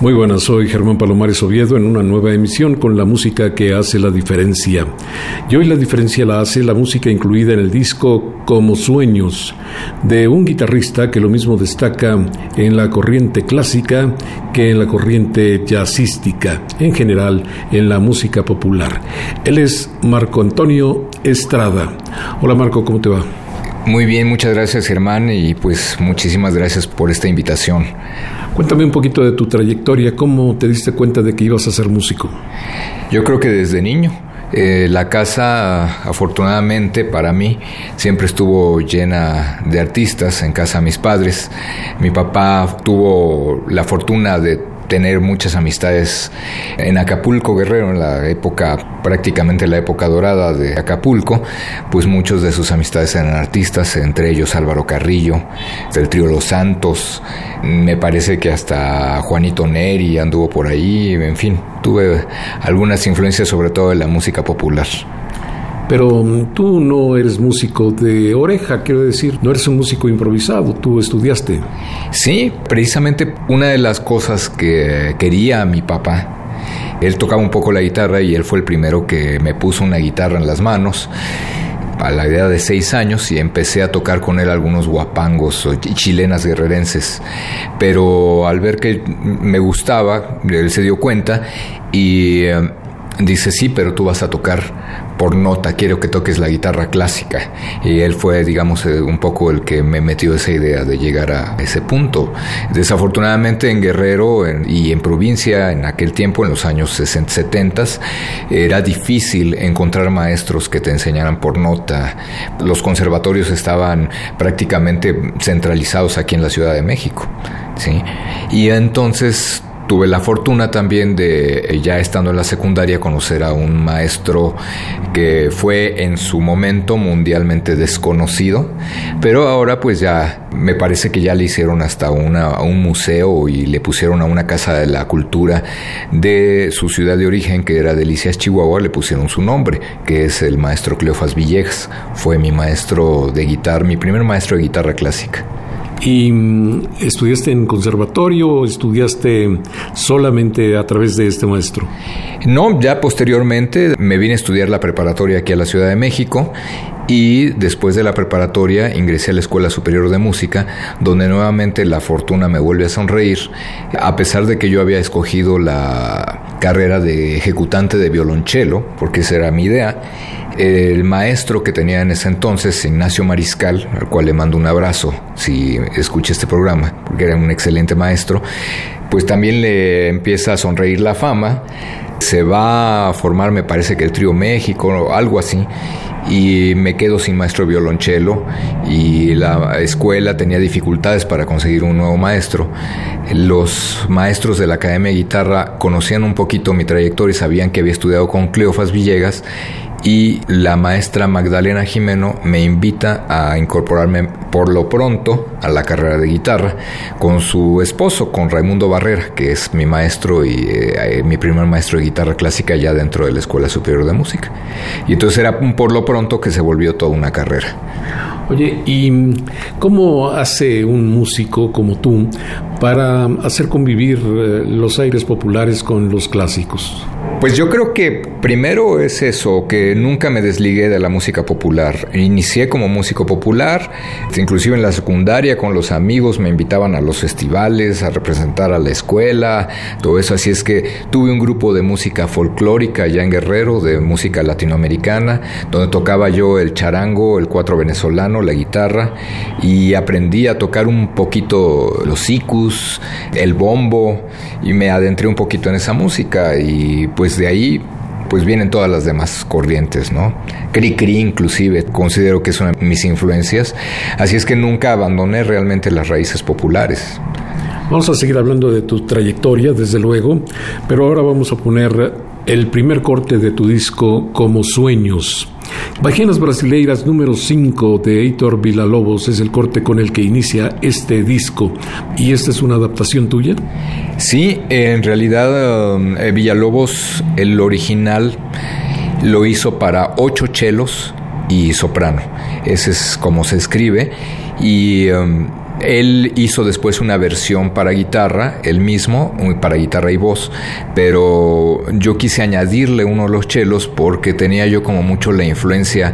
Muy buenas, soy Germán Palomares Oviedo en una nueva emisión con la música que hace la diferencia. Y hoy la diferencia la hace la música incluida en el disco Como Sueños, de un guitarrista que lo mismo destaca en la corriente clásica que en la corriente jazzística, en general en la música popular. Él es Marco Antonio Estrada. Hola Marco, ¿cómo te va? Muy bien, muchas gracias Germán y pues muchísimas gracias por esta invitación. Cuéntame un poquito de tu trayectoria, ¿cómo te diste cuenta de que ibas a ser músico? Yo creo que desde niño. Eh, la casa, afortunadamente para mí, siempre estuvo llena de artistas en casa mis padres. Mi papá tuvo la fortuna de tener muchas amistades en Acapulco Guerrero, en la época, prácticamente la época dorada de Acapulco, pues muchos de sus amistades eran artistas, entre ellos Álvaro Carrillo, del trío Los Santos, me parece que hasta Juanito Neri anduvo por ahí, en fin, tuve algunas influencias sobre todo de la música popular. Pero mm, tú no eres músico de oreja, quiero decir, no eres un músico improvisado, tú estudiaste. Sí, precisamente una de las cosas que quería mi papá él tocaba un poco la guitarra y él fue el primero que me puso una guitarra en las manos a la edad de seis años y empecé a tocar con él algunos guapangos chilenas guerrerenses. Pero al ver que me gustaba, él se dio cuenta y eh, dice, sí, pero tú vas a tocar por nota, quiero que toques la guitarra clásica. Y él fue, digamos, eh, un poco el que me metió esa idea de llegar a ese punto. Desafortunadamente en Guerrero y en provincia, en aquel tiempo, en los años 60, 70, era difícil encontrar maestros que te enseñaran por nota. Los conservatorios estaban prácticamente centralizados aquí en la Ciudad de México. ¿sí? Y entonces tuve la fortuna también de, eh, ya estando en la secundaria, conocer a un maestro que fue en su momento mundialmente desconocido, pero ahora pues ya me parece que ya le hicieron hasta una, un museo y le pusieron a una casa de la cultura de su ciudad de origen, que era Delicias, Chihuahua, le pusieron su nombre, que es el maestro Cleofas Villegas. Fue mi maestro de guitarra, mi primer maestro de guitarra clásica. ¿Y mm, estudiaste en conservatorio o estudiaste solamente a través de este maestro? No, ya posteriormente me vine a estudiar la preparatoria aquí a la Ciudad de México y después de la preparatoria ingresé a la Escuela Superior de Música, donde nuevamente la fortuna me vuelve a sonreír, a pesar de que yo había escogido la carrera de ejecutante de violonchelo, porque esa era mi idea el maestro que tenía en ese entonces, Ignacio Mariscal, al cual le mando un abrazo si escucha este programa, porque era un excelente maestro, pues también le empieza a sonreír la fama. Se va a formar, me parece que el Trío México o algo así, y me quedo sin maestro de violonchelo y la escuela tenía dificultades para conseguir un nuevo maestro. Los maestros de la Academia de Guitarra conocían un poquito mi trayectoria y sabían que había estudiado con Cleofas Villegas y la maestra Magdalena Jimeno me invita a incorporarme por lo pronto a la carrera de guitarra con su esposo, con Raimundo Barrera, que es mi maestro y eh, mi primer maestro de guitarra clásica ya dentro de la Escuela Superior de Música. Y entonces era por lo pronto que se volvió toda una carrera. Oye, ¿y cómo hace un músico como tú para hacer convivir eh, los aires populares con los clásicos? Pues yo creo que primero es eso, que nunca me desligué de la música popular. Inicié como músico popular, inclusive en la secundaria con los amigos me invitaban a los festivales, a representar a la escuela, todo eso. Así es que tuve un grupo de música folclórica allá en Guerrero, de música latinoamericana, donde tocaba yo el charango, el cuatro venezolano, la guitarra, y aprendí a tocar un poquito los el bombo, y me adentré un poquito en esa música y pues de ahí pues vienen todas las demás corrientes, ¿no? Cri Cri inclusive considero que es una de mis influencias, así es que nunca abandoné realmente las raíces populares. Vamos a seguir hablando de tu trayectoria, desde luego, pero ahora vamos a poner el primer corte de tu disco como Sueños. Bajianas Brasileiras número 5 de Heitor Villalobos es el corte con el que inicia este disco. ¿Y esta es una adaptación tuya? Sí, en realidad um, eh, Villalobos, el original, lo hizo para ocho chelos y soprano. Ese es como se escribe. Y um, él hizo después una versión para guitarra, él mismo, para guitarra y voz, pero yo quise añadirle uno de los chelos porque tenía yo como mucho la influencia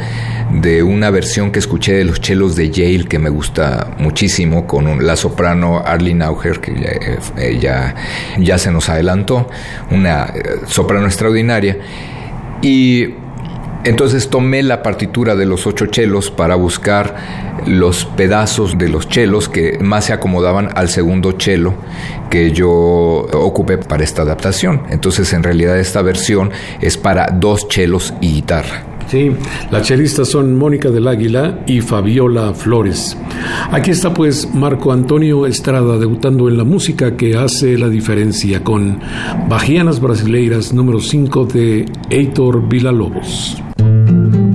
de una versión que escuché de los chelos de Yale que me gusta muchísimo con la soprano Arlene Auger que ya, eh, ya se nos adelantó, una eh, soprano extraordinaria. Y entonces tomé la partitura de los ocho chelos para buscar los pedazos de los chelos que más se acomodaban al segundo chelo que yo ocupé para esta adaptación. Entonces en realidad esta versión es para dos chelos y guitarra. Sí, las chelistas son Mónica del Águila y Fabiola Flores. Aquí está pues Marco Antonio Estrada debutando en la música que hace la diferencia con Bajianas Brasileiras número 5 de Heitor Villalobos.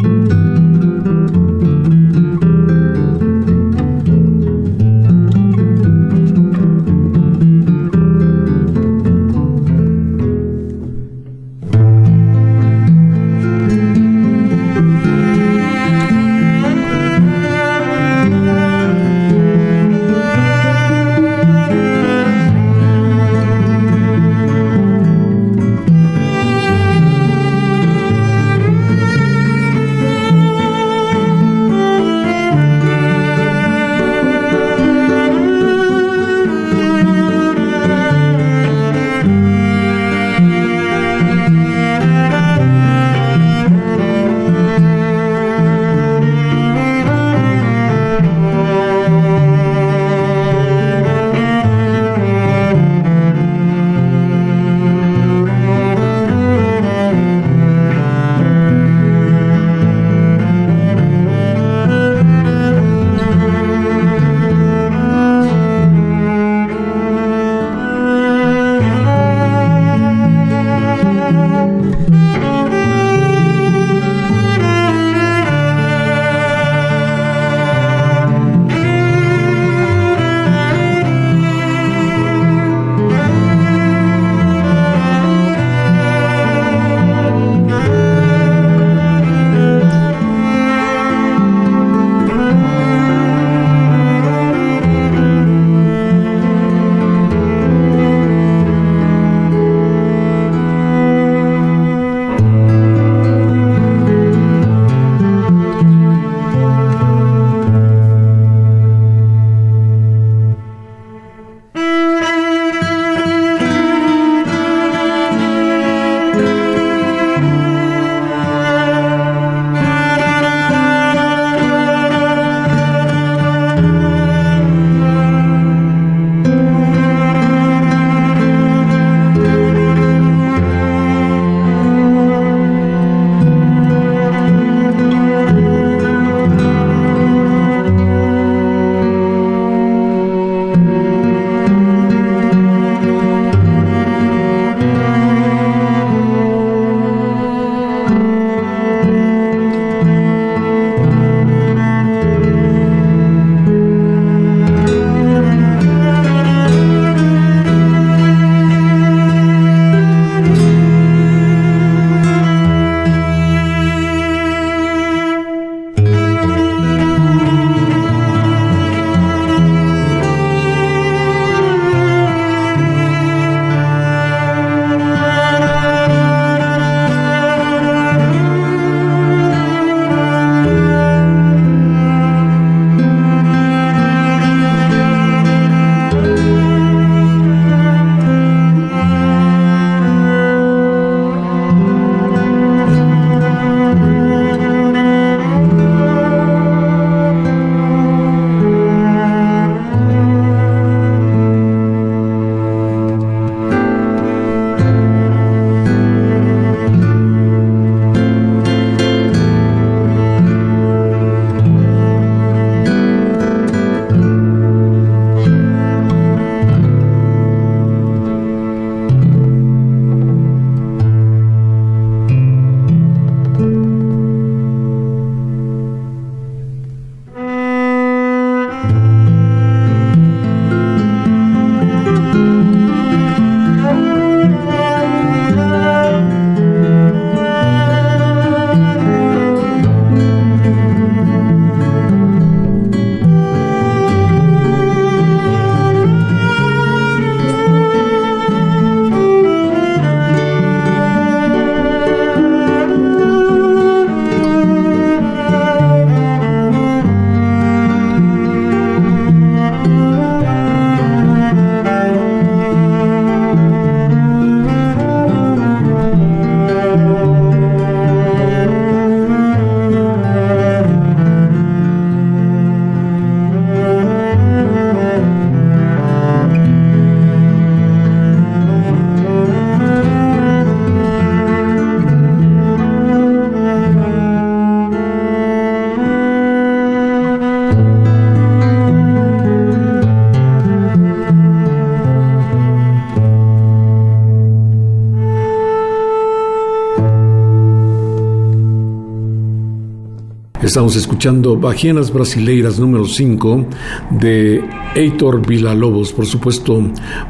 Estamos escuchando Bajianas Brasileiras número 5 de Heitor Villalobos, por supuesto,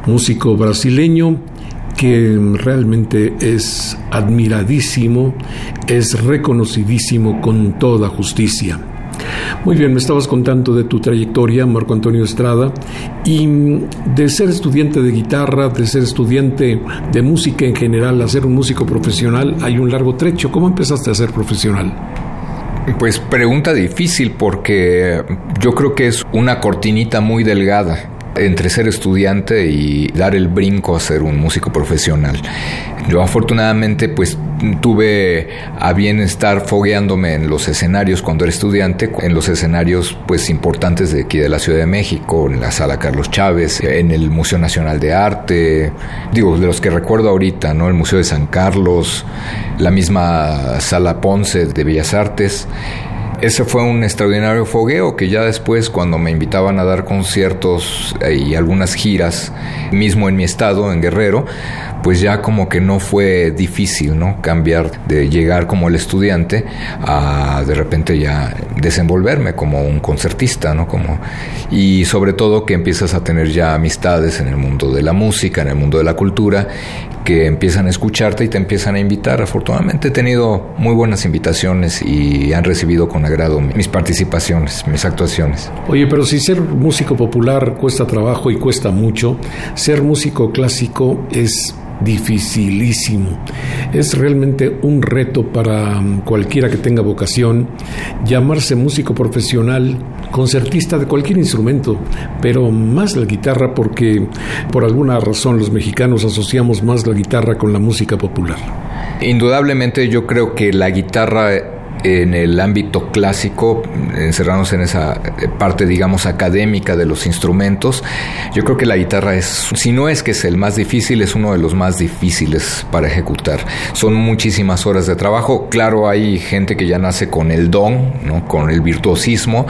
músico brasileño que realmente es admiradísimo, es reconocidísimo con toda justicia. Muy bien, me estabas contando de tu trayectoria, Marco Antonio Estrada, y de ser estudiante de guitarra, de ser estudiante de música en general, a ser un músico profesional, hay un largo trecho. ¿Cómo empezaste a ser profesional? Pues pregunta difícil porque yo creo que es una cortinita muy delgada entre ser estudiante y dar el brinco a ser un músico profesional. Yo afortunadamente pues tuve a bien estar fogueándome en los escenarios cuando era estudiante, en los escenarios pues importantes de aquí de la Ciudad de México, en la Sala Carlos Chávez, en el Museo Nacional de Arte, digo, de los que recuerdo ahorita, ¿no? El Museo de San Carlos, la misma Sala Ponce de Bellas Artes ese fue un extraordinario fogueo que ya después cuando me invitaban a dar conciertos eh, y algunas giras, mismo en mi estado, en Guerrero, pues ya como que no fue difícil, ¿no? Cambiar de llegar como el estudiante a de repente ya desenvolverme como un concertista, ¿no? Como, y sobre todo que empiezas a tener ya amistades en el mundo de la música, en el mundo de la cultura, que empiezan a escucharte y te empiezan a invitar. Afortunadamente he tenido muy buenas invitaciones y han recibido con agrado mis participaciones, mis actuaciones. Oye, pero si ser músico popular cuesta trabajo y cuesta mucho, ser músico clásico es dificilísimo. Es realmente un reto para um, cualquiera que tenga vocación llamarse músico profesional, concertista de cualquier instrumento, pero más la guitarra porque por alguna razón los mexicanos asociamos más la guitarra con la música popular. Indudablemente yo creo que la guitarra en el ámbito clásico, encerrarnos en esa parte, digamos, académica de los instrumentos, yo creo que la guitarra es, si no es que es el más difícil, es uno de los más difíciles para ejecutar. Son muchísimas horas de trabajo. Claro, hay gente que ya nace con el don, ¿no? con el virtuosismo.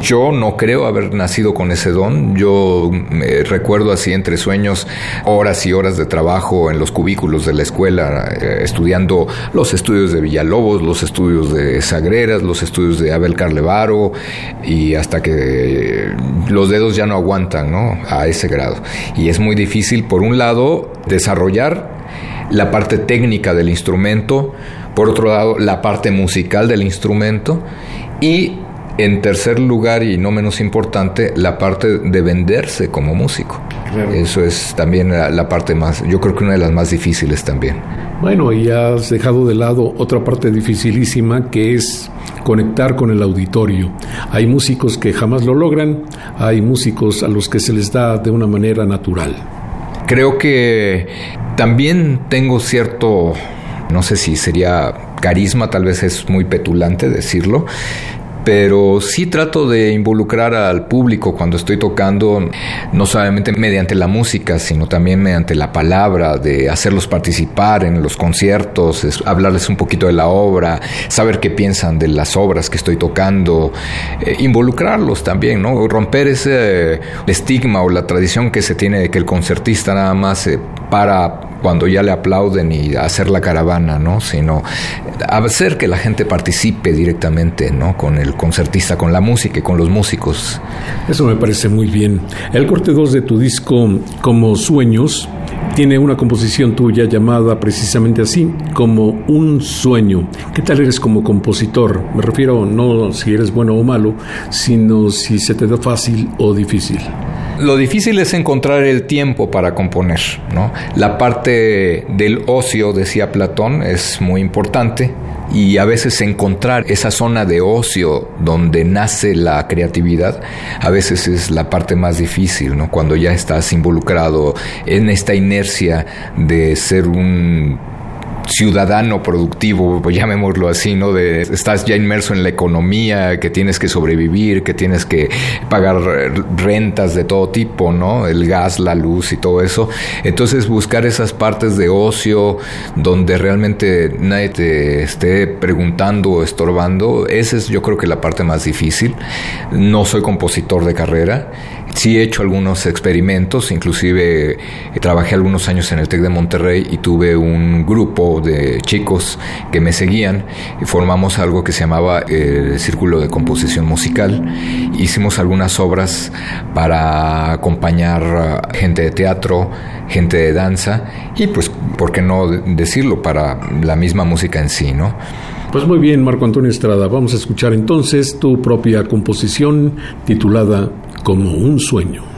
Yo no creo haber nacido con ese don. Yo me recuerdo así entre sueños horas y horas de trabajo en los cubículos de la escuela, eh, estudiando los estudios de Villalobos, los estudios de Sagreras, los estudios de Abel Carlevaro y hasta que los dedos ya no aguantan ¿no? a ese grado. Y es muy difícil, por un lado, desarrollar la parte técnica del instrumento, por otro lado, la parte musical del instrumento y en tercer lugar, y no menos importante, la parte de venderse como músico. Eso es también la, parte más, yo creo que una de las más difíciles también. Bueno, y has dejado de lado otra parte dificilísima que es conectar con el auditorio. Hay músicos que jamás lo logran, hay músicos a los que se les da de una manera natural. Creo que también tengo cierto, no sé si sería carisma, tal vez es muy petulante decirlo, pero sí trato de involucrar al público cuando estoy tocando, no solamente mediante la música, sino también mediante la palabra, de hacerlos participar en los conciertos, hablarles un poquito de la obra, saber qué piensan de las obras que estoy tocando, eh, involucrarlos también, ¿no? Romper ese estigma o la tradición que se tiene de que el concertista nada más para cuando ya le aplauden y hacer la caravana, ¿no? Sino hacer que la gente participe directamente, ¿no? Con el concertista, con la música y con los músicos. Eso me parece muy bien. El corte 2 de tu disco, Como Sueños, tiene una composición tuya llamada precisamente así, como un sueño. ¿Qué tal eres como compositor? Me refiero no si eres bueno o malo, sino si se te da fácil o difícil. Lo difícil es encontrar el tiempo para componer, ¿no? La parte del ocio, decía Platón, es muy importante y a veces encontrar esa zona de ocio donde nace la creatividad, a veces es la parte más difícil, ¿no? Cuando ya estás involucrado en esta inercia de ser un ciudadano productivo, pues llamémoslo así, ¿no? De estás ya inmerso en la economía, que tienes que sobrevivir, que tienes que pagar rentas de todo tipo, ¿no? El gas, la luz y todo eso. Entonces buscar esas partes de ocio donde realmente nadie te esté preguntando o estorbando, esa es yo creo que la parte más difícil. No soy compositor de carrera Sí he hecho algunos experimentos, inclusive eh, trabajé algunos años en el TEC de Monterrey y tuve un grupo, de chicos que me seguían formamos algo que se llamaba el Círculo de Composición Musical. Hicimos algunas obras para acompañar gente de teatro, gente de danza y pues, ¿por qué no decirlo? Para la misma música en sí, ¿no? Pues muy bien, Marco Antonio Estrada, vamos a escuchar entonces tu propia composición titulada Como un sueño.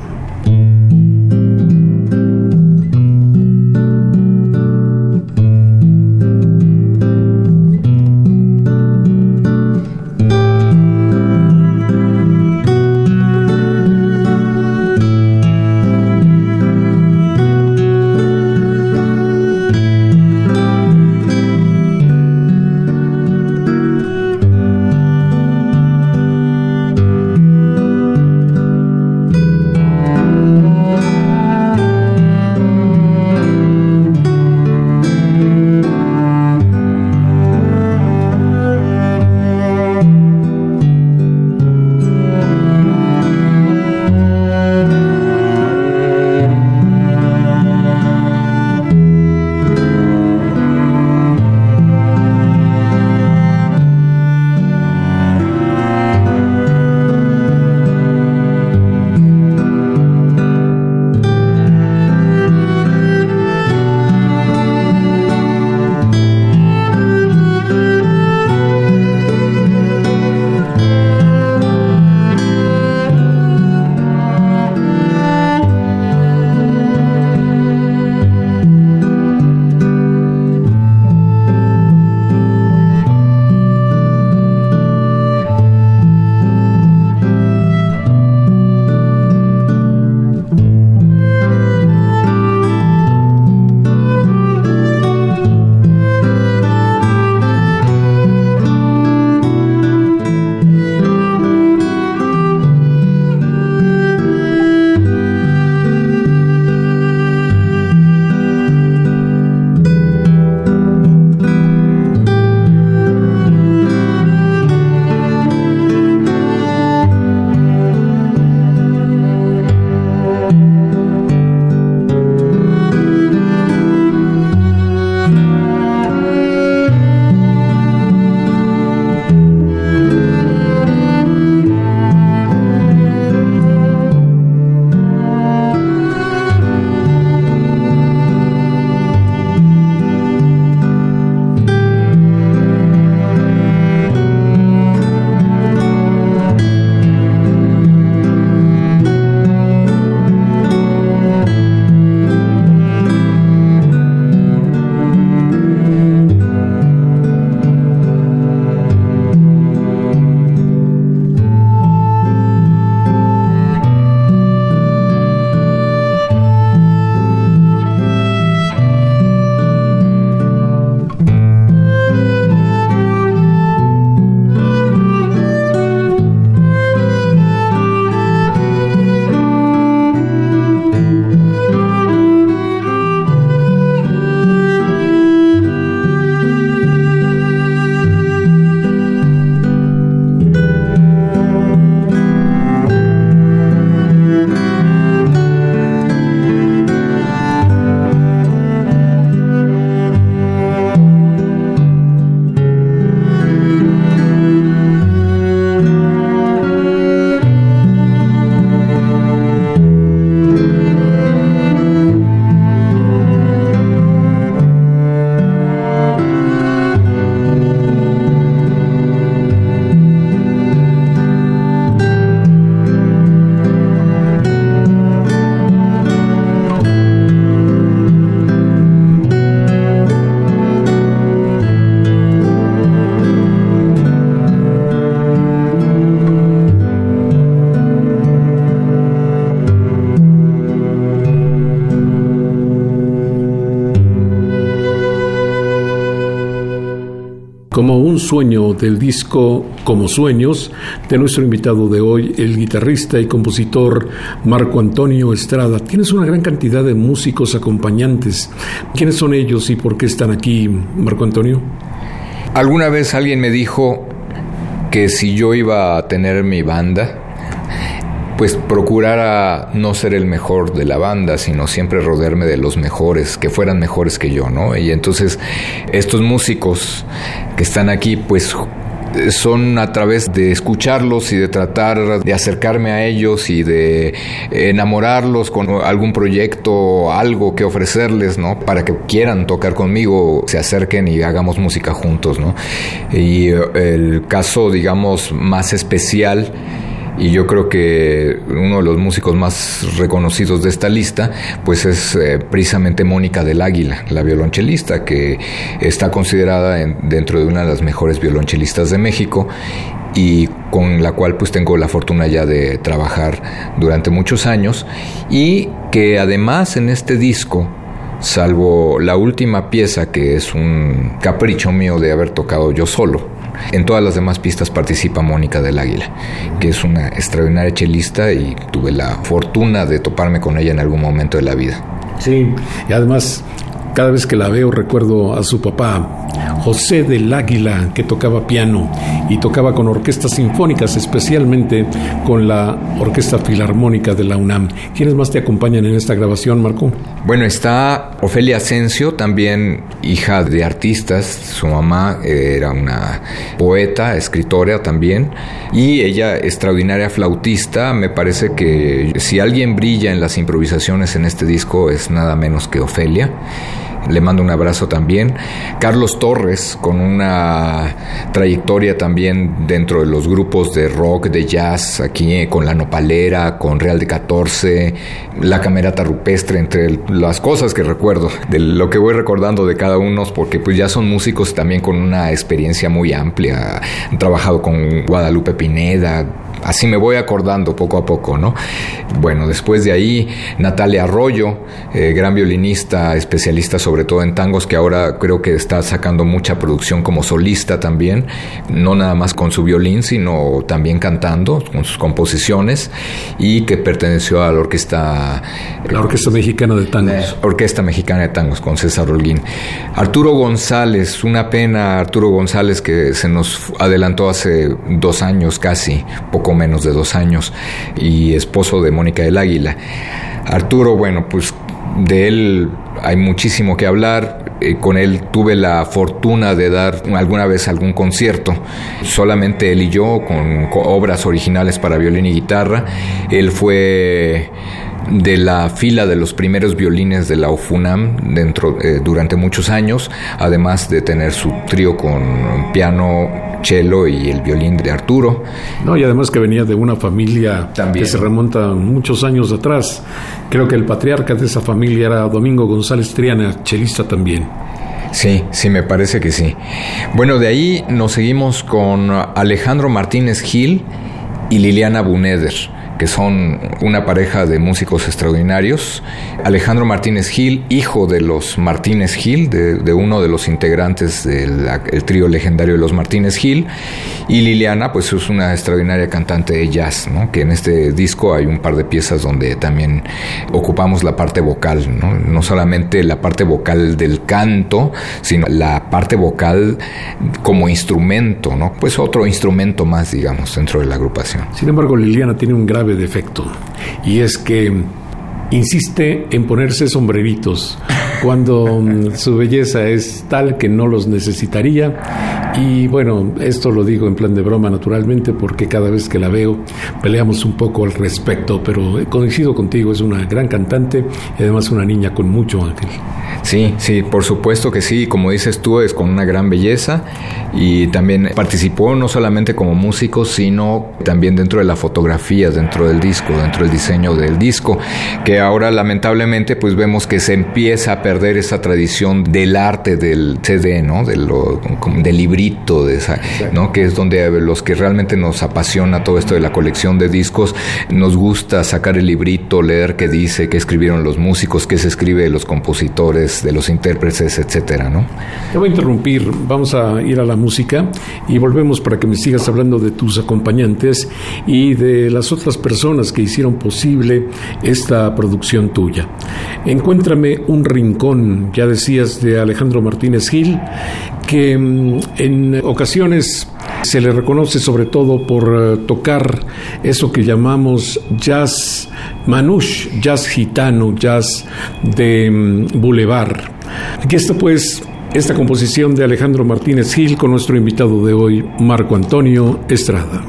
Un sueño del disco Como Sueños de nuestro invitado de hoy, el guitarrista y compositor Marco Antonio Estrada. Tienes una gran cantidad de músicos acompañantes. ¿Quiénes son ellos y por qué están aquí, Marco Antonio? Alguna vez alguien me dijo que si yo iba a tener mi banda, pues procurara no ser el mejor de la banda, sino siempre rodearme de los mejores, que fueran mejores que yo, ¿no? Y entonces estos músicos están aquí, pues son a través de escucharlos y de tratar de acercarme a ellos y de enamorarlos con algún proyecto, algo que ofrecerles, ¿no? Para que quieran tocar conmigo, se acerquen y hagamos música juntos, ¿no? Y el caso, digamos, más especial y yo creo que uno de los músicos más reconocidos de esta lista pues es eh, precisamente Mónica del Águila, la violonchelista que está considerada dentro de una de las mejores violonchelistas de México y con la cual pues tengo la fortuna ya de trabajar durante muchos años y que además en este disco salvo la última pieza que es un capricho mío de haber tocado yo solo en todas las demás pistas participa Mónica del Águila, que es una extraordinaria chelista y tuve la fortuna de toparme con ella en algún momento de la vida. Sí, y además cada vez que la veo recuerdo a su papá, José del Águila, que tocaba piano y tocaba con orquestas sinfónicas, especialmente con la Orquesta Filarmónica de la UNAM. ¿Quiénes más te acompañan en esta grabación, Marco? Bueno, está Ofelia Asensio, también hija de artistas. Su mamá era una poeta, escritora también, y ella extraordinaria flautista. Me parece que si alguien brilla en las improvisaciones en este disco es nada menos que Ofelia le mando un abrazo también. Carlos Torres, con una trayectoria también dentro de los grupos de rock, de jazz, aquí eh, con La Nopalera, con Real de 14, La Camerata Rupestre, entre las cosas que recuerdo, de lo que voy recordando de cada uno, porque pues ya son músicos también con una experiencia muy amplia. Han trabajado con Guadalupe Pineda, así me voy acordando poco a poco, ¿no? Bueno, después de ahí, Natalia Arroyo, eh, gran violinista, especialista sobre todo en tangos, que ahora creo que está sacando mucha producción como solista también, no nada más con su violín, sino también cantando con sus composiciones, y que perteneció a la orquesta... La Orquesta Mexicana de Tangos. orquesta Mexicana de Tangos, con César Holguín. Arturo González, una pena, Arturo González, que se nos adelantó hace dos años casi, poco menos de dos años y esposo de Mónica del Águila. Arturo, bueno, pues de él hay muchísimo que hablar. Eh, con él tuve la fortuna de dar alguna vez algún concierto, solamente él y yo, con obras originales para violín y guitarra. Él fue de la fila de los primeros violines de la UFUNAM dentro, eh, durante muchos años, además de tener su trío con piano, cello y el violín de Arturo. No, y además que venía de una familia que se remonta muchos años atrás. Creo que el patriarca de esa familia era Domingo González Triana, chelista también. Sí, sí, me parece que sí. Bueno, de ahí nos seguimos con Alejandro Martínez Gil y Liliana Buneder que son una pareja de músicos extraordinarios. Alejandro Martínez Gil, hijo de los Martínez Gil, de, uno de los integrantes del trío legendario de los Martínez Gil. Y Liliana, pues es una extraordinaria cantante de jazz, ¿no? que en este disco hay un par de piezas donde también ocupamos la parte vocal, no, no solamente la parte vocal del canto, sino la parte vocal como instrumento, ¿no? pues otro instrumento más, digamos, dentro de la agrupación. Sin embargo, Liliana tiene un grave defecto y es que insiste en ponerse sombreritos cuando mm, su belleza es tal que no los necesitaría. Y bueno, esto lo digo en plan de broma naturalmente porque cada vez que la veo peleamos un poco al respecto, pero coincido contigo, es una gran cantante y además una niña con mucho ángel. Sí, sí, por supuesto que sí, como dices tú, es con una gran belleza y también participó no solamente como músico, sino también dentro de la fotografía, dentro del disco, dentro del diseño del disco, que ahora lamentablemente pues vemos que se empieza a perder esa tradición del arte del CD, ¿no? De lo, del librito, de esa, ¿no? Que es donde los que realmente nos apasiona todo esto de la colección de discos, nos gusta sacar el librito, leer qué dice, qué escribieron los músicos, qué se escribe de los compositores, de los intérpretes, etcétera, ¿no? Te voy a interrumpir, vamos a ir a la música y volvemos para que me sigas hablando de tus acompañantes y de las otras personas que hicieron posible esta producción tuya. Encuéntrame un rincón, ya decías, de Alejandro Martínez Gil, que mm, en ocasiones Se le reconoce sobre todo por eh, tocar eso que llamamos jazz manouche, jazz gitano, jazz de mm, boulevard. Aquí está pues esta composición de Alejandro Martínez Gil con nuestro invitado de hoy, Marco Antonio Estrada.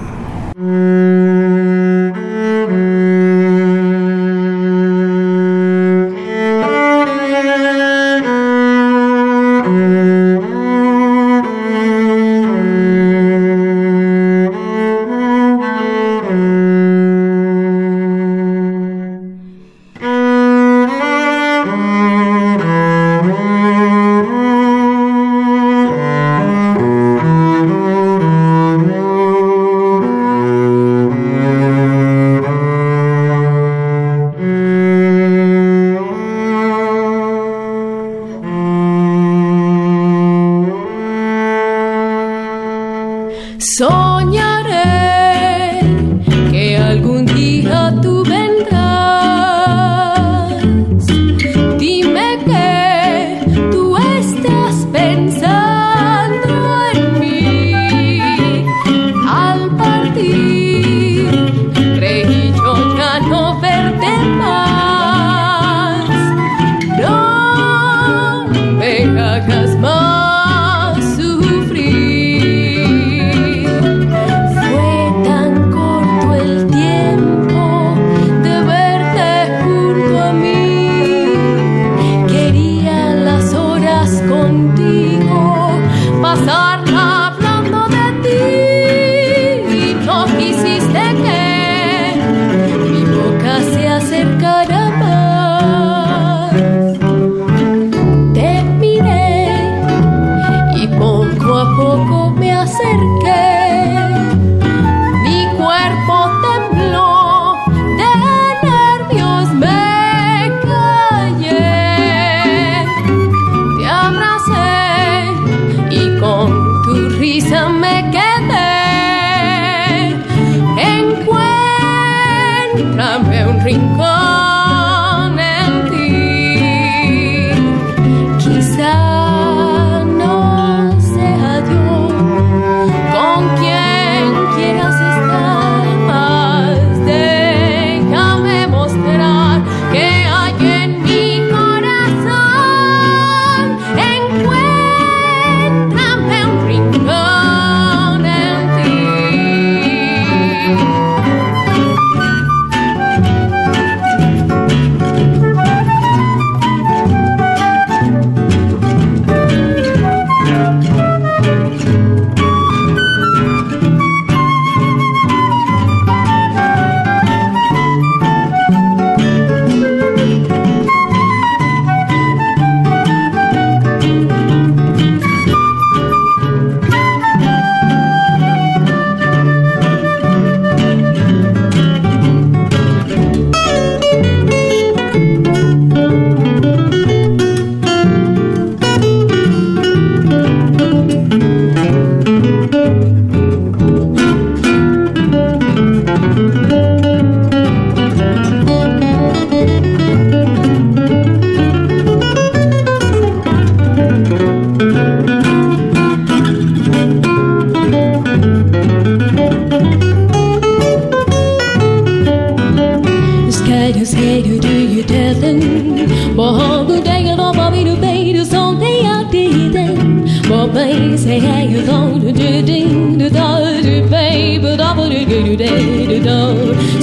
do day do do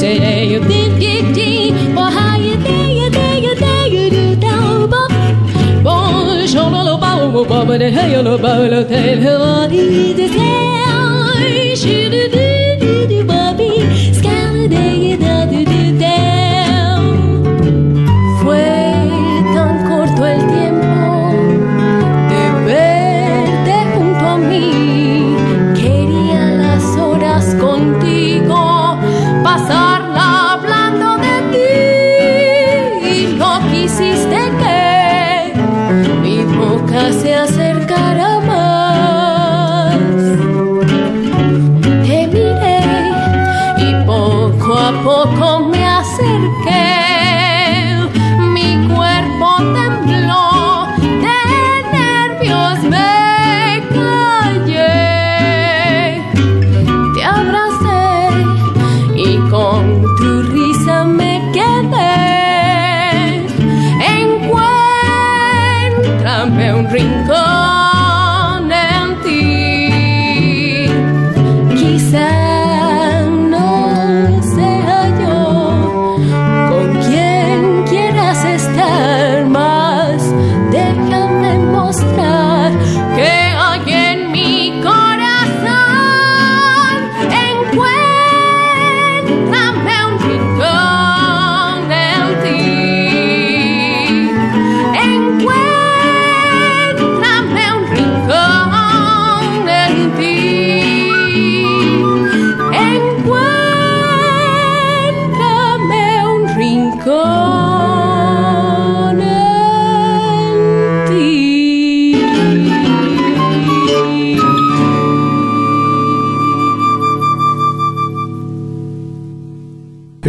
say day you did gig gee or how you day you day you day you do do bop bon shono lo ba wo ba ba de hey lo ba lo de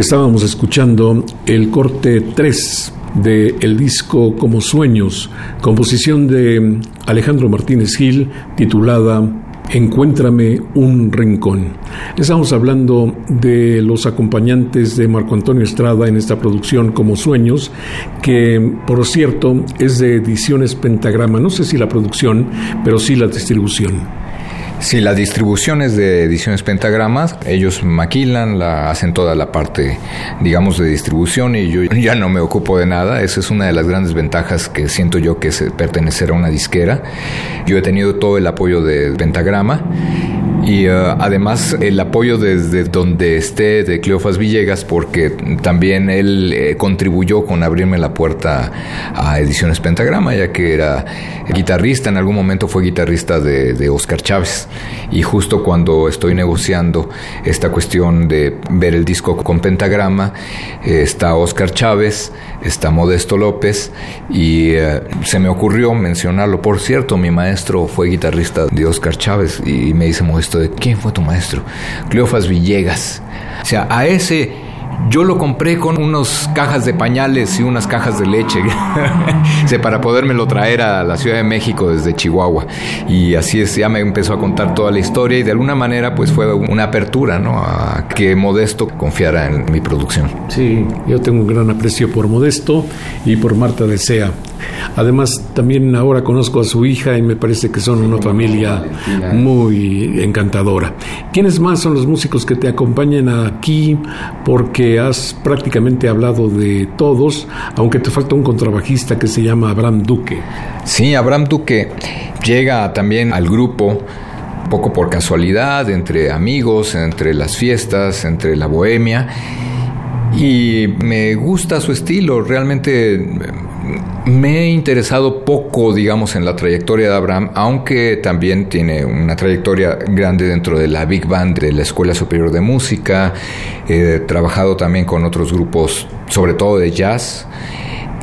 Estábamos escuchando el corte 3 del el disco Como Sueños, composición de Alejandro Martínez Gil, titulada Encuéntrame un rincón. Estamos hablando de los acompañantes de Marco Antonio Estrada en esta producción como Sueños, que por cierto es de ediciones Pentagrama. No sé si la producción, pero sí la distribución. Sí, la distribución es de Ediciones Pentagramas. Ellos maquilan, la, hacen toda la parte, digamos, de distribución y yo ya no me ocupo de nada. Esa es una de las grandes ventajas que siento yo que es pertenecer a una disquera. Yo he tenido todo el apoyo de Pentagrama y uh, además el apoyo desde donde esté de Cleofas Villegas porque también él eh, contribuyó con abrirme la puerta a Ediciones Pentagrama ya que era guitarrista, en algún momento fue guitarrista de, de Oscar Chávez y justo cuando estoy negociando esta cuestión de ver el disco con Pentagrama eh, está Oscar Chávez, está Modesto López y uh, se me ocurrió mencionarlo, por cierto mi maestro fue guitarrista de Oscar Chávez y me dice Modesto de quién fue tu maestro. Cleofas Villegas. O sea, a ese yo lo compré con unas cajas de pañales y unas cajas de leche para podérmelo traer a la Ciudad de México desde Chihuahua. Y así es, ya me empezó a contar toda la historia y de alguna manera pues fue una apertura, ¿no? A que Modesto confiara en mi producción. Sí, yo tengo un gran aprecio por Modesto y por Marta Desea. Además, también ahora conozco a su hija y me parece que son una familia muy encantadora. ¿Quiénes más son los músicos que te acompañan aquí? Porque has prácticamente hablado de todos, aunque te falta un contrabajista que se llama Abraham Duque. Sí, Abraham Duque llega también al grupo poco por casualidad, entre amigos, entre las fiestas, entre la bohemia. Y me gusta su estilo, realmente me he interesado poco, digamos, en la trayectoria de Abraham, aunque también tiene una trayectoria grande dentro de la Big Band de la Escuela Superior de Música. He trabajado también con otros grupos, sobre todo de jazz.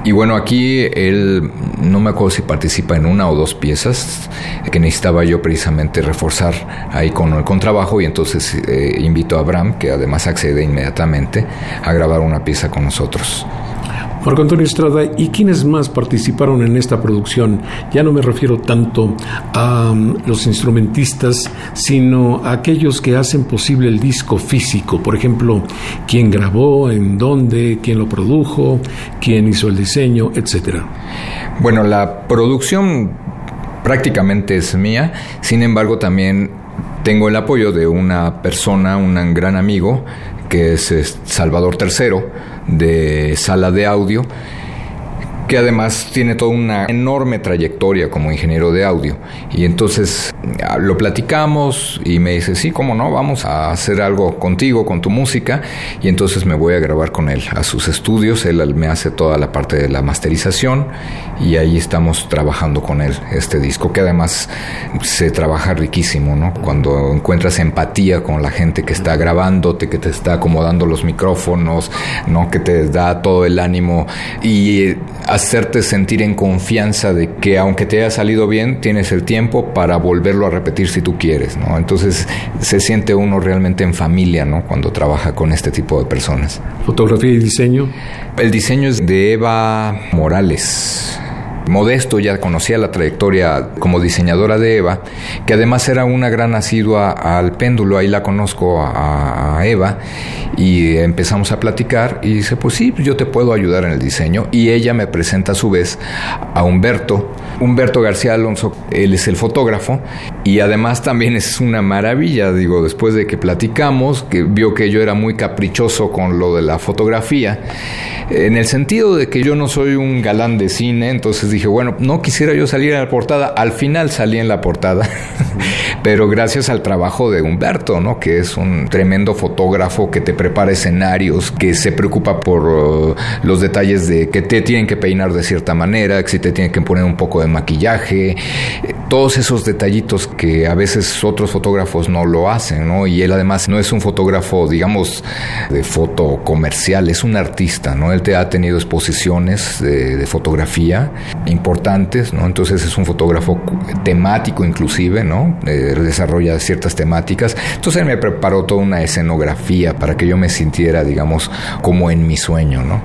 Y bueno, aquí él, no me acuerdo si participa en una o dos piezas que necesitaba yo precisamente reforzar ahí con el contrabajo y entonces eh, invito a Abraham, que además accede inmediatamente, a grabar una pieza con nosotros. Marco Antonio Estrada, ¿y quiénes más participaron en esta producción? Ya no me refiero tanto a um, los instrumentistas, sino a aquellos que hacen posible el disco físico. Por ejemplo, quién grabó, en dónde, quién lo produjo, quién hizo el diseño, etcétera. Bueno, la producción prácticamente es mía, sin embargo también tengo el apoyo de una persona, un gran amigo, que es Salvador III, de sala de audio, que además tiene toda una enorme trayectoria como ingeniero de audio. Y entonces ah, lo platicamos y me dice, sí, cómo no, vamos a hacer algo contigo, con tu música. Y entonces me voy a grabar con él a sus estudios. Él me hace toda la parte de la masterización y ahí estamos trabajando con él este disco, que además se trabaja riquísimo, ¿no? Cuando encuentras empatía con la gente que está grabándote, que te está acomodando los micrófonos, ¿no? Que te da todo el ánimo y hacerte sentir en confianza de que aunque te haya salido bien, tienes el tiempo para volverlo a repetir si tú quieres, ¿no? Entonces se siente uno realmente en familia, ¿no? Cuando trabaja con este tipo de personas. ¿Fotografía y diseño? El diseño es de Eva Morales. Modesto ya conocía la trayectoria como diseñadora de Eva, que además era una gran asidua al péndulo, ahí la conozco a, Eva, y empezamos a platicar y dice, pues sí, yo te puedo ayudar en el diseño, y ella me presenta a su vez a Humberto, Humberto García Alonso, él es el fotógrafo, y además también es una maravilla, digo, después de que platicamos, que vio que yo era muy caprichoso con lo de la fotografía, en el sentido de que yo no soy un galán de cine, entonces dije, bueno, no quisiera yo salir en la portada, al final salí en la portada, pero gracias al trabajo de Humberto, ¿no? Que es un tremendo fotógrafo que te prepara escenarios, que se preocupa por uh, los detalles de que te tienen que peinar de cierta manera, que si te tienen que poner un poco de maquillaje, todos esos detallitos que a veces otros fotógrafos no lo hacen, ¿no? Y él además no es un fotógrafo, digamos, de foto comercial, es un artista, ¿no? Él te ha tenido exposiciones de, de fotografía importantes, ¿no? Entonces es un fotógrafo temático inclusive, ¿no? Eh, desarrolla ciertas temáticas. Entonces él me preparó toda una escenografía para que yo me sintiera, digamos, como en mi sueño, ¿no?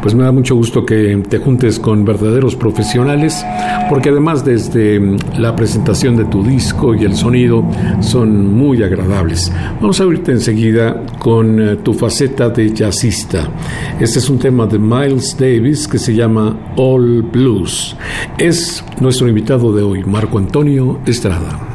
Pues me da mucho gusto que te juntes con verdaderos profesionales, porque además desde la presentación de tu disco y el sonido son muy agradables. Vamos a abrirte enseguida con eh, tu faceta de jazzista. Este es un tema de Miles Davis que se llama All Blues. Es nuestro invitado de hoy, Marco Antonio Estrada.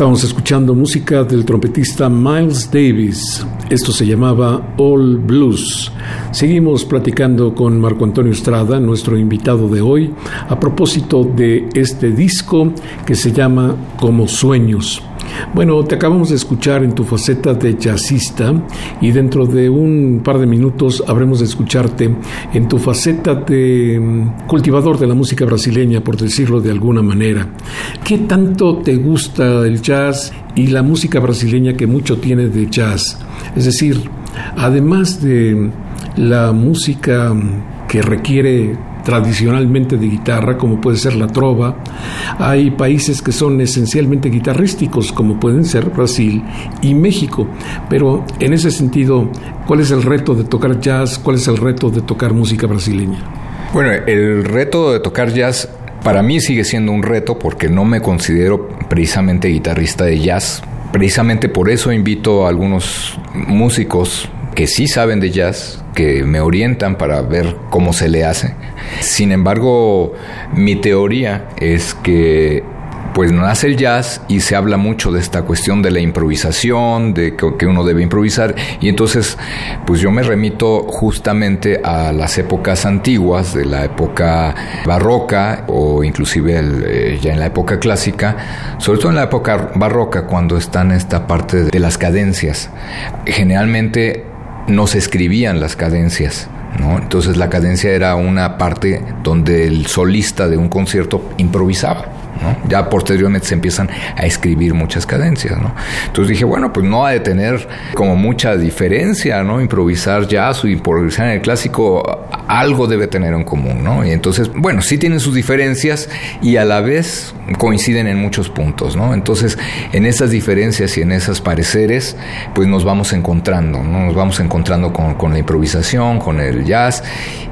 Estamos escuchando música del trompetista Miles Davis. Esto se llamaba All Blues. Seguimos platicando con Marco Antonio Estrada, nuestro invitado de hoy, a propósito de este disco que se llama Como Sueños. Bueno, te acabamos de escuchar en tu faceta de jazzista y dentro de un par de minutos habremos de escucharte en tu faceta de mm, cultivador de la música brasileña, por decirlo de alguna manera. ¿Qué tanto te gusta el jazz y la música brasileña que mucho tiene de jazz? Es decir, además de la música que requiere tradicionalmente de guitarra, como puede ser la trova. Hay países que son esencialmente guitarrísticos, como pueden ser Brasil y México. Pero en ese sentido, ¿cuál es el reto de tocar jazz? ¿Cuál es el reto de tocar música brasileña? Bueno, el reto de tocar jazz para mí sigue siendo un reto porque no me considero precisamente guitarrista de jazz. Precisamente por eso invito a algunos músicos que sí saben de jazz, que me orientan para ver cómo se le hace. Sin embargo, mi teoría es que pues nace el jazz y se habla mucho de esta cuestión de la improvisación, de que, uno debe improvisar y entonces pues yo me remito justamente a las épocas antiguas, de la época barroca o inclusive eh, ya en la época clásica, sobre todo en la época barroca cuando están esta parte de las cadencias. Generalmente no se escribían las cadencias. ¿no? Entonces la cadencia era una parte donde el solista de un concierto improvisaba. Ya posteriormente se empiezan a escribir muchas cadencias, ¿no? Entonces dije, bueno, pues no ha de tener como mucha diferencia, ¿no? Improvisar jazz o improvisar en el clásico, algo debe tener en común, ¿no? Y entonces, bueno, sí tienen sus diferencias y a la vez coinciden en muchos puntos, ¿no? Entonces, en esas diferencias y en esos pareceres, pues nos vamos encontrando, ¿no? Nos vamos encontrando con, con la improvisación, con el jazz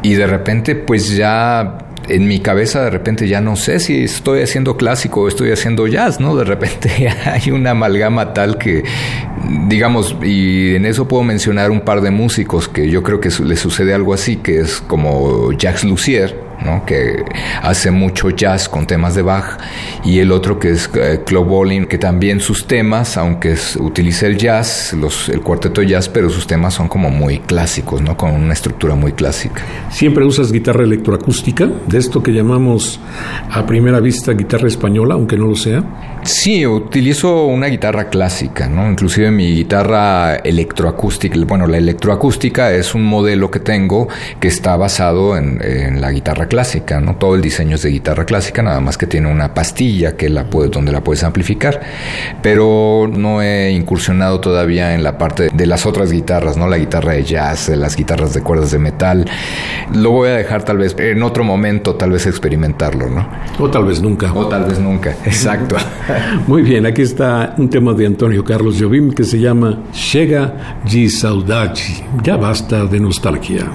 y de repente, pues ya en mi cabeza de repente ya no sé si estoy haciendo clásico o estoy haciendo jazz, ¿no? De repente hay una amalgama tal que, digamos, y en eso puedo mencionar un par de músicos que yo creo que le sucede algo así, que es como Jacques Que hace mucho jazz con temas de Bach, y el otro que es eh, Claude Bolin, que también sus temas, aunque utiliza el jazz, los, el cuarteto jazz, pero sus temas son como muy clásicos, ¿no? con una estructura muy clásica. ¿Siempre usas guitarra electroacústica? De esto que llamamos a primera vista guitarra española, aunque no lo sea. Sí, utilizo una guitarra clásica, ¿no? Inclusive mi guitarra electroacústica, bueno, la electroacústica es un modelo que tengo que está basado en, en la guitarra clásica, ¿no? Todo el diseño es de guitarra clásica, nada más que tiene una pastilla que la puede, donde la puedes amplificar. Pero no he incursionado todavía en la parte de las otras guitarras, ¿no? La guitarra de jazz, las guitarras de cuerdas de metal. Lo voy a dejar tal vez en otro momento, tal vez experimentarlo, ¿no? O tal vez nunca. O tal vez nunca, exacto. Muy bien, aquí está un tema de Antonio Carlos Jobim que se llama Chega de Saudade. Ya basta de nostalgia.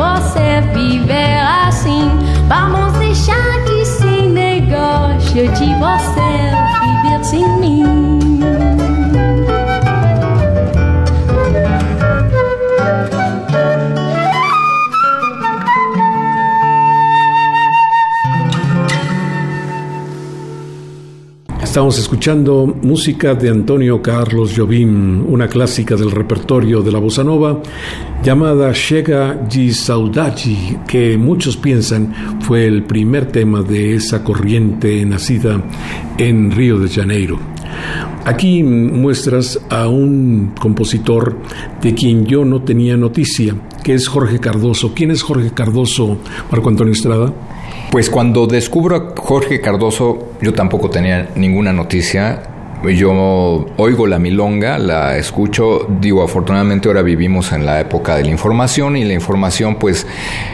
Você viver assim. Vamos deixar esse negócio de você Estamos escuchando música de Antonio Carlos Jobim, una clásica del repertorio de la bossa nova llamada Chega de Saudade, que muchos piensan fue el primer tema de esa corriente nacida en Río de Janeiro. Aquí muestras a un compositor de quien yo no tenía noticia, que es Jorge Cardoso. ¿Quién es Jorge Cardoso, Marco Antonio Estrada? Pues cuando descubro a Jorge Cardoso, yo tampoco tenía ninguna noticia. Yo oigo la milonga, la escucho, digo, afortunadamente ahora vivimos en la época de la información y la información pues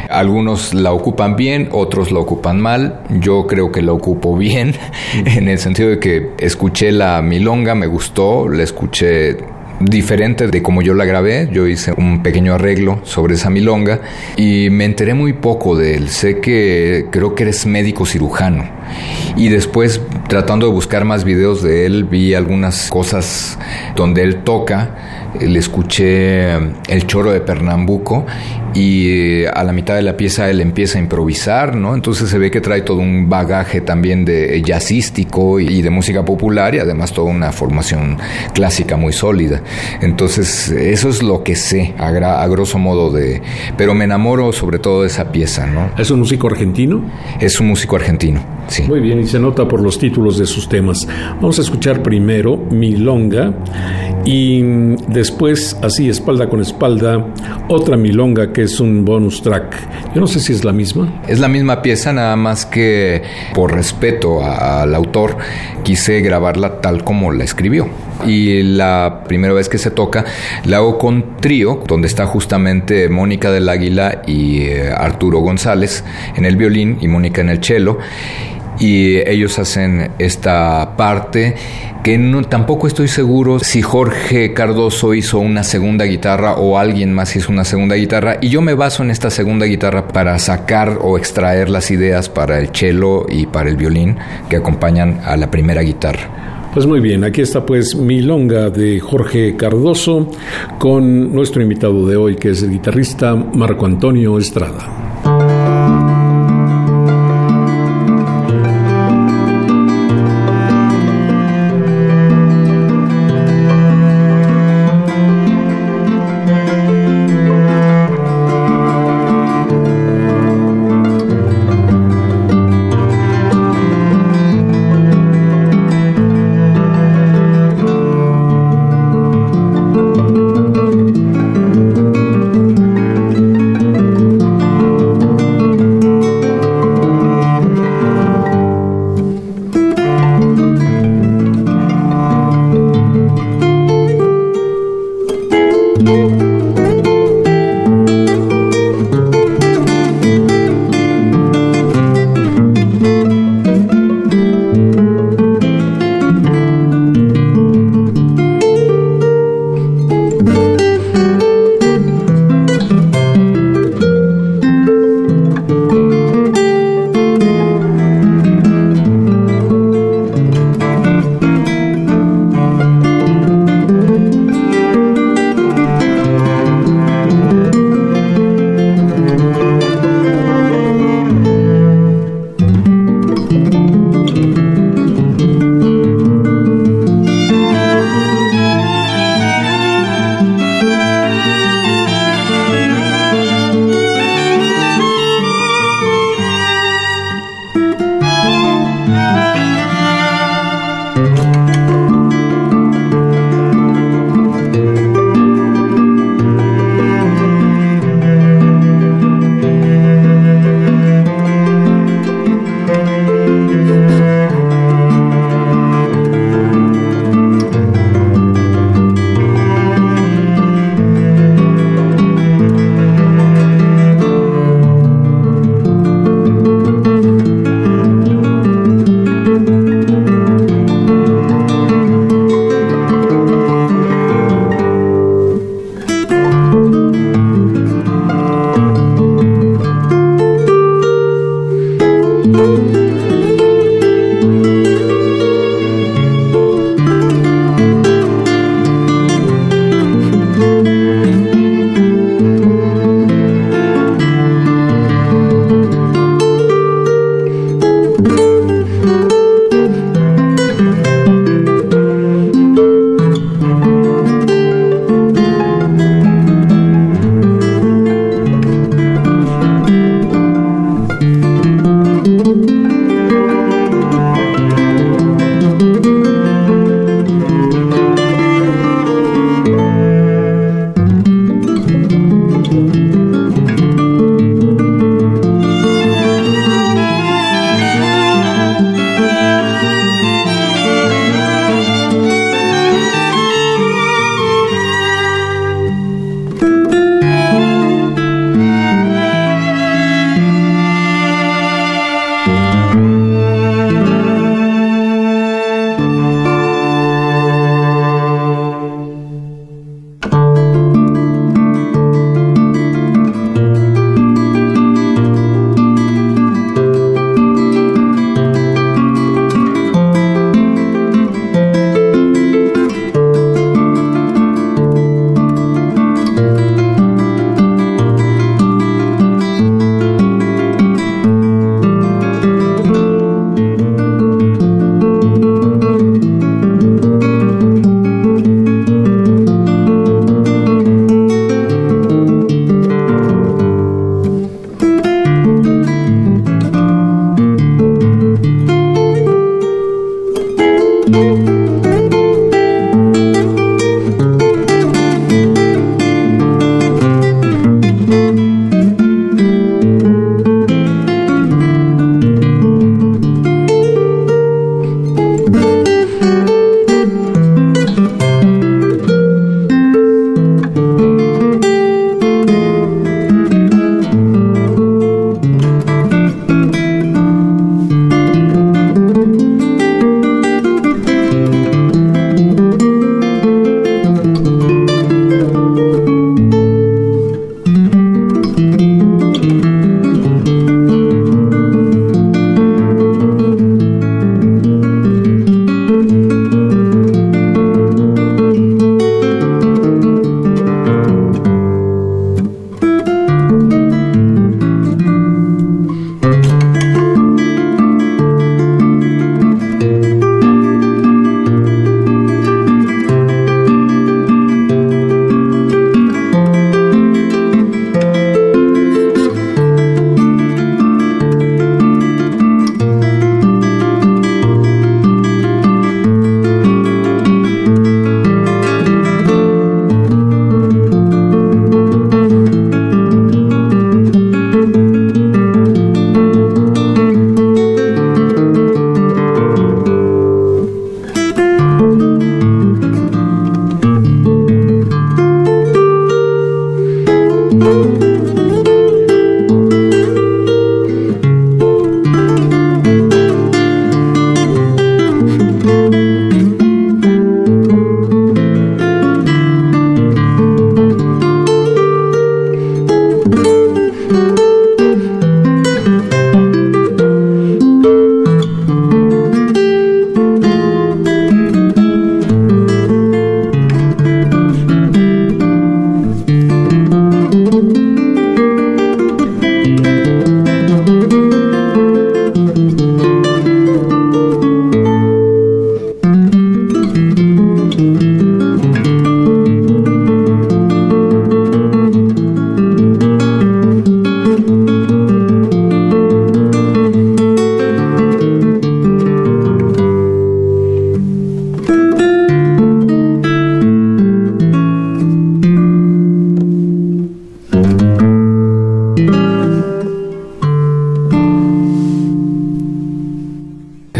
algunos la ocupan bien, otros la ocupan mal, yo creo que la ocupo bien, en el sentido de que escuché la milonga, me gustó, la escuché diferente de como yo la grabé. Yo hice un pequeño arreglo sobre esa milonga y me enteré muy poco de él. Sé que creo que eres médico cirujano. Y después, tratando de buscar más videos de él, vi algunas cosas donde él toca. Le escuché el choro de Pernambuco y a la mitad de la pieza él empieza a improvisar, ¿no? Entonces se ve que trae todo un bagaje también de jazzístico y de música popular y además toda una formación clásica muy sólida. Entonces eso es lo que sé a, a grosso modo de... Pero me enamoro sobre todo de esa pieza, ¿no? ¿Es un músico argentino? Es un músico argentino, sí. Muy bien, y se nota por los títulos de sus temas. Vamos a escuchar primero Milonga y después, así espalda con espalda, otra Milonga que es un bonus track. Yo no sé si es la misma. Es la misma pieza, nada más que por respeto al autor quise grabarla tal como la escribió. Y la primera vez que se toca la hago con trío, donde está justamente Mónica del Águila y eh, Arturo González en el violín y Mónica en el cello y ellos hacen esta parte que no, tampoco estoy seguro si Jorge Cardoso hizo una segunda guitarra o alguien más hizo una segunda guitarra y yo me baso en esta segunda guitarra para sacar o extraer las ideas para el cello y para el violín que acompañan a la primera guitarra. Pues muy bien, aquí está pues Milonga de Jorge Cardoso con nuestro invitado de hoy que es el guitarrista Marco Antonio Estrada.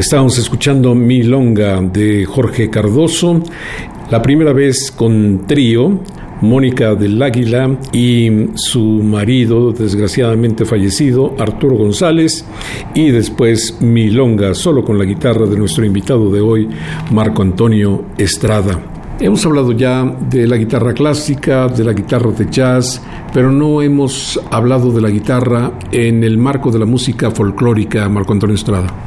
Estamos escuchando Milonga de Jorge Cardoso, la primera vez con trío, Mónica del Águila y su marido, desgraciadamente fallecido, Arturo González, y después Milonga, solo con la guitarra de nuestro invitado de hoy, Marco Antonio Estrada. Hemos hablado ya de la guitarra clásica, de la guitarra de jazz, pero no hemos hablado de la guitarra en el marco de la música folclórica, Marco Antonio Estrada.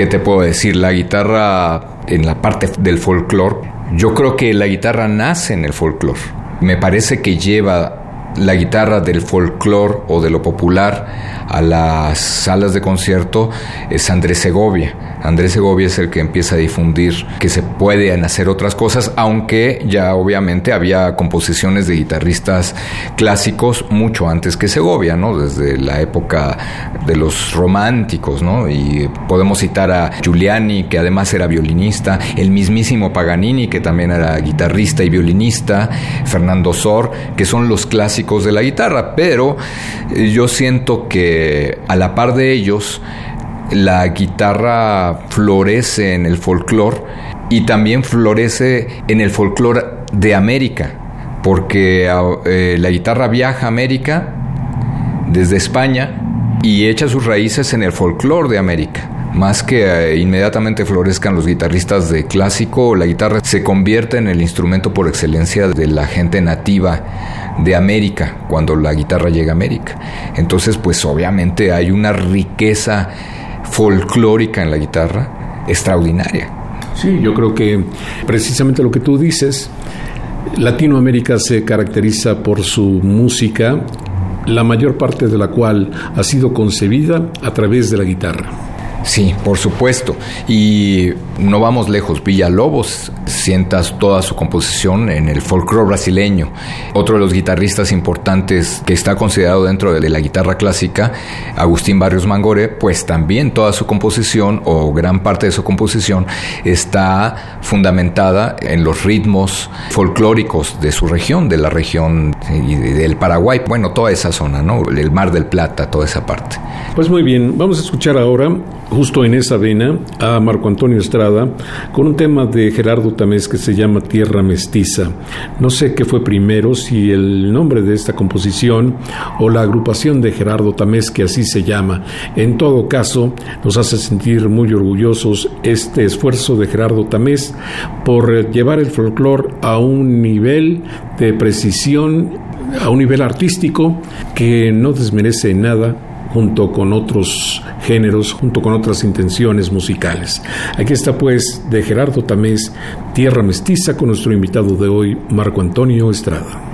¿Qué te puedo decir? La guitarra en la parte del folclore, yo creo que la guitarra nace en el folclore. Me parece que lleva la guitarra del folclore o de lo popular a las salas de concierto es Andrés Segovia. Andrés Segovia es el que empieza a difundir que se pueden hacer otras cosas, aunque ya obviamente había composiciones de guitarristas clásicos mucho antes que Segovia, ¿no? Desde la época de los románticos, ¿no? Y podemos citar a Giuliani, que además era violinista, el mismísimo Paganini, que también era guitarrista y violinista, Fernando Sor, que son los clásicos de la guitarra, pero eh, yo siento que a la par de ellos, la guitarra florece en el folclore y también florece en el folclore de América, porque eh, la guitarra viaja a América desde España y echa sus raíces en el folclore de América. Más que eh, inmediatamente florezcan los guitarristas de clásico, la guitarra se convierte en el instrumento por excelencia de la gente nativa de América cuando la guitarra llega a América. Entonces, pues obviamente hay una riqueza folclórica en la guitarra extraordinaria. Sí, yo creo que precisamente lo que tú dices, Latinoamérica se caracteriza por su música, la mayor parte de la cual ha sido concebida a través de la guitarra. Sí, por supuesto. Y no vamos lejos. Villalobos sientas toda su composición en el folclore brasileño. Otro de los guitarristas importantes que está considerado dentro de la guitarra clásica, Agustín Barrios Mangore, pues también toda su composición o gran parte de su composición está fundamentada en los ritmos folclóricos de su región, de la región del Paraguay, bueno, toda esa zona, ¿no? El Mar del Plata, toda esa parte. Pues muy bien, vamos a escuchar ahora justo en esa vena a Marco Antonio Estrada con un tema de Gerardo Tamés que se llama Tierra Mestiza. No sé qué fue primero, si el nombre de esta composición o la agrupación de Gerardo Tamés que así se llama. En todo caso, nos hace sentir muy orgullosos este esfuerzo de Gerardo Tamés por llevar el folclore a un nivel de precisión, a un nivel artístico que no desmerece nada junto con otros géneros, junto con otras intenciones musicales. Aquí está pues de Gerardo Tamés, Tierra Mestiza, con nuestro invitado de hoy, Marco Antonio Estrada.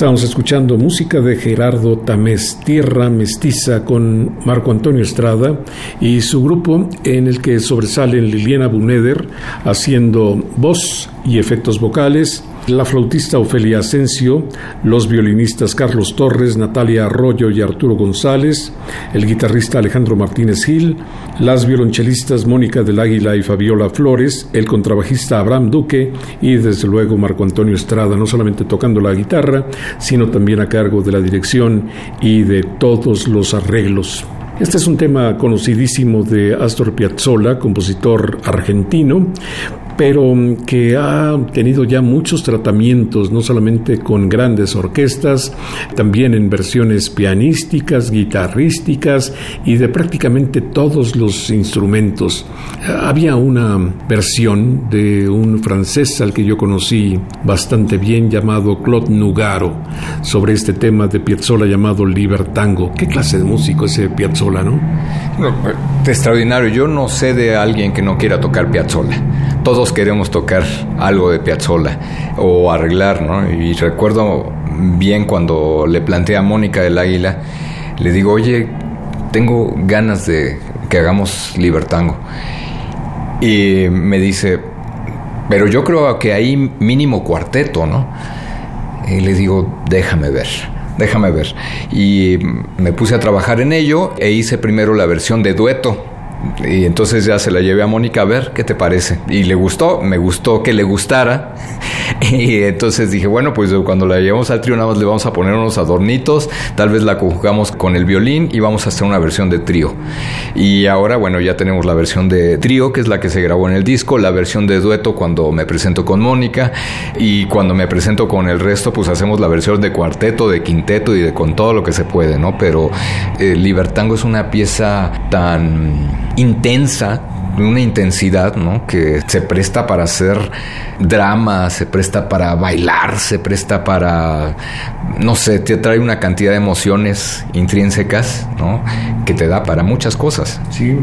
Estamos escuchando música de Gerardo Tamés, Tierra Mestiza, con Marco Antonio Estrada y su grupo, en el que sobresalen Liliana Buneder haciendo voz y efectos vocales, la flautista Ofelia Asensio, los violinistas Carlos Torres, Natalia Arroyo y Arturo González, el guitarrista Alejandro Martínez Gil, las violonchelistas Mónica del Águila y Fabiola Flores, el contrabajista Abraham Duque y desde luego Marco Antonio Estrada, no solamente tocando la guitarra, sino también a cargo de la dirección y de todos los arreglos. Este es un tema conocidísimo de Astor Piazzolla, compositor argentino, pero que ha tenido ya muchos tratamientos, no solamente con grandes orquestas, también en versiones pianísticas, guitarrísticas y de prácticamente todos los instrumentos. Había una versión de un francés al que yo conocí bastante bien llamado Claude Nugaro sobre este tema de Piazzolla llamado Libertango. ¿Qué clase de músico ese Piazzolla, no? no extraordinario. Yo no sé de alguien que no quiera tocar Piazzolla todos queremos tocar algo de Piazzolla o arreglar, ¿no? Y recuerdo bien cuando le planteé a Mónica del Águila, le digo, oye, tengo ganas de que hagamos Libertango. Y me dice, pero yo creo que hay mínimo cuarteto, ¿no? Y le digo, déjame ver, déjame ver. Y me puse a trabajar en ello e hice primero la versión de dueto y entonces ya se la llevé a Mónica a ver qué te parece. Y le gustó, me gustó que le gustara. Y entonces dije, bueno, pues cuando la llevamos al trío nada más le vamos a poner unos adornitos, tal vez la conjugamos con el violín y vamos a hacer una versión de trío. Y ahora, bueno, ya tenemos la versión de trío, que es la que se grabó en el disco, la versión de dueto cuando me presento con Mónica y cuando me presento con el resto, pues hacemos la versión de cuarteto, de quinteto y de con todo lo que se puede, ¿no? Pero eh, Libertango es una pieza tan intensa, una intensidad, ¿no? Que se presta para hacer drama, se presta para bailar, se presta para, no sé, te trae una cantidad de emociones intrínsecas, ¿no? Que te da para muchas cosas. Sí,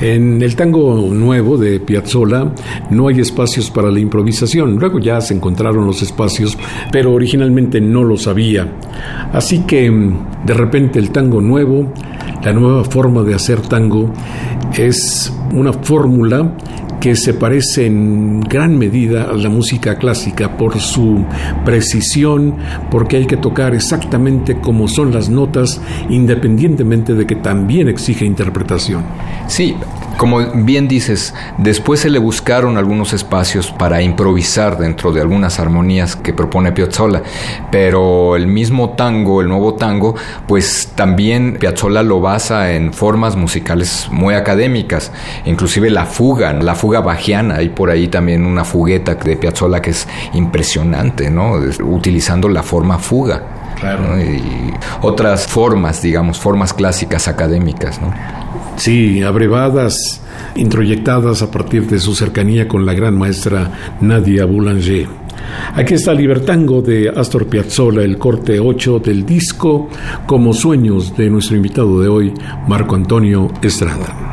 en el tango nuevo de Piazzolla no hay espacios para la improvisación. Luego ya se encontraron los espacios, pero originalmente no los había. Así que de repente el tango nuevo la nueva forma de hacer tango es una fórmula que se parece en gran medida a la música clásica por su precisión, porque hay que tocar exactamente como son las notas, independientemente de que también exige interpretación. Sí, como bien dices, después se le buscaron algunos espacios para improvisar dentro de algunas armonías que propone Piazzolla, pero el mismo tango, el nuevo tango, pues también Piazzolla lo basa en formas musicales muy académicas, inclusive la fuga, la fuga bajiana, hay por ahí también una fugueta de Piazzolla que es impresionante, ¿no? Utilizando la forma fuga. Claro. Y otras formas, digamos, formas clásicas académicas, ¿no? Sí, abrevadas, introyectadas a partir de su cercanía con la gran maestra Nadia Boulanger. Aquí está Libertango de Astor Piazzolla, el corte 8 del disco Como Sueños de nuestro invitado de hoy, Marco Antonio Estrada.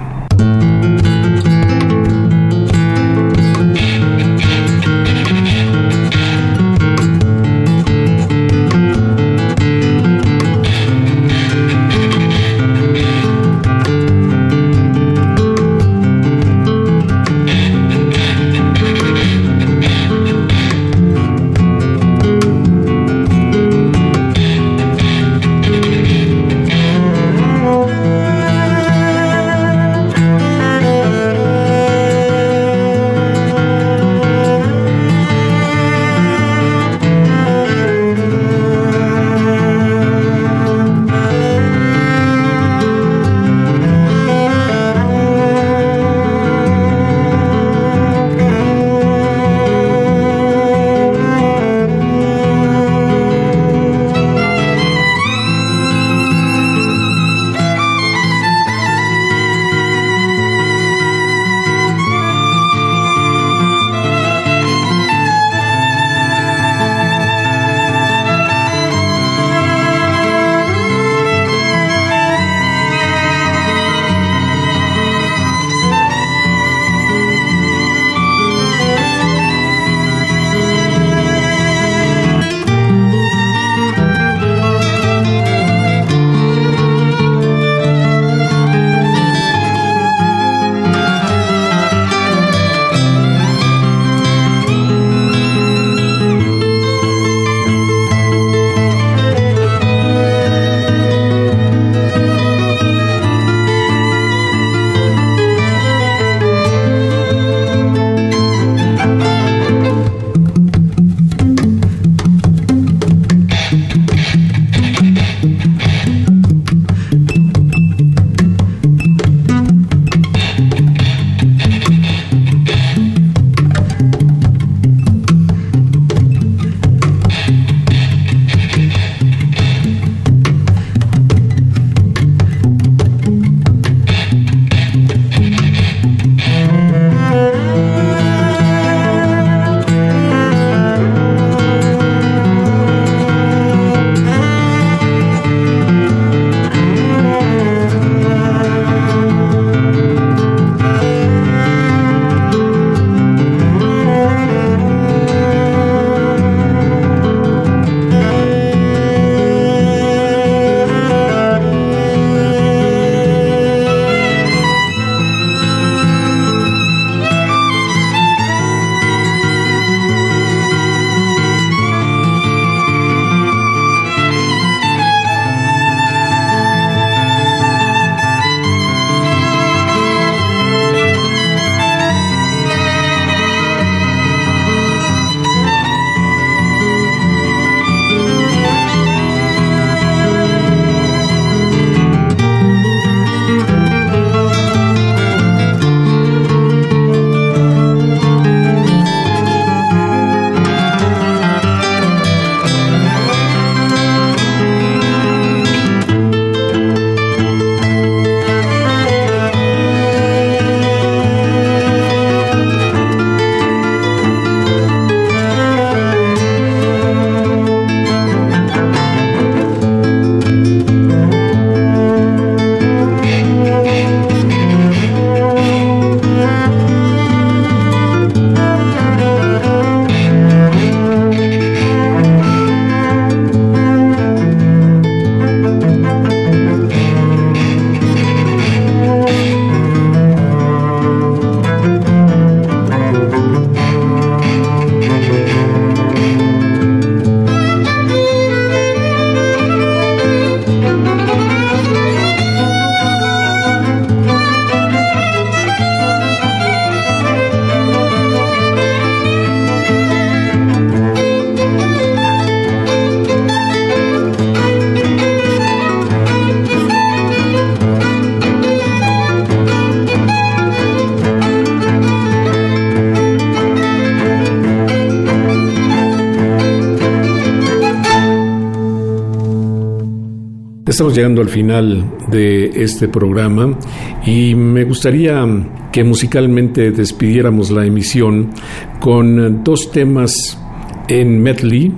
Estamos llegando al final de este programa y me gustaría que musicalmente despidiéramos la emisión con dos temas en medley,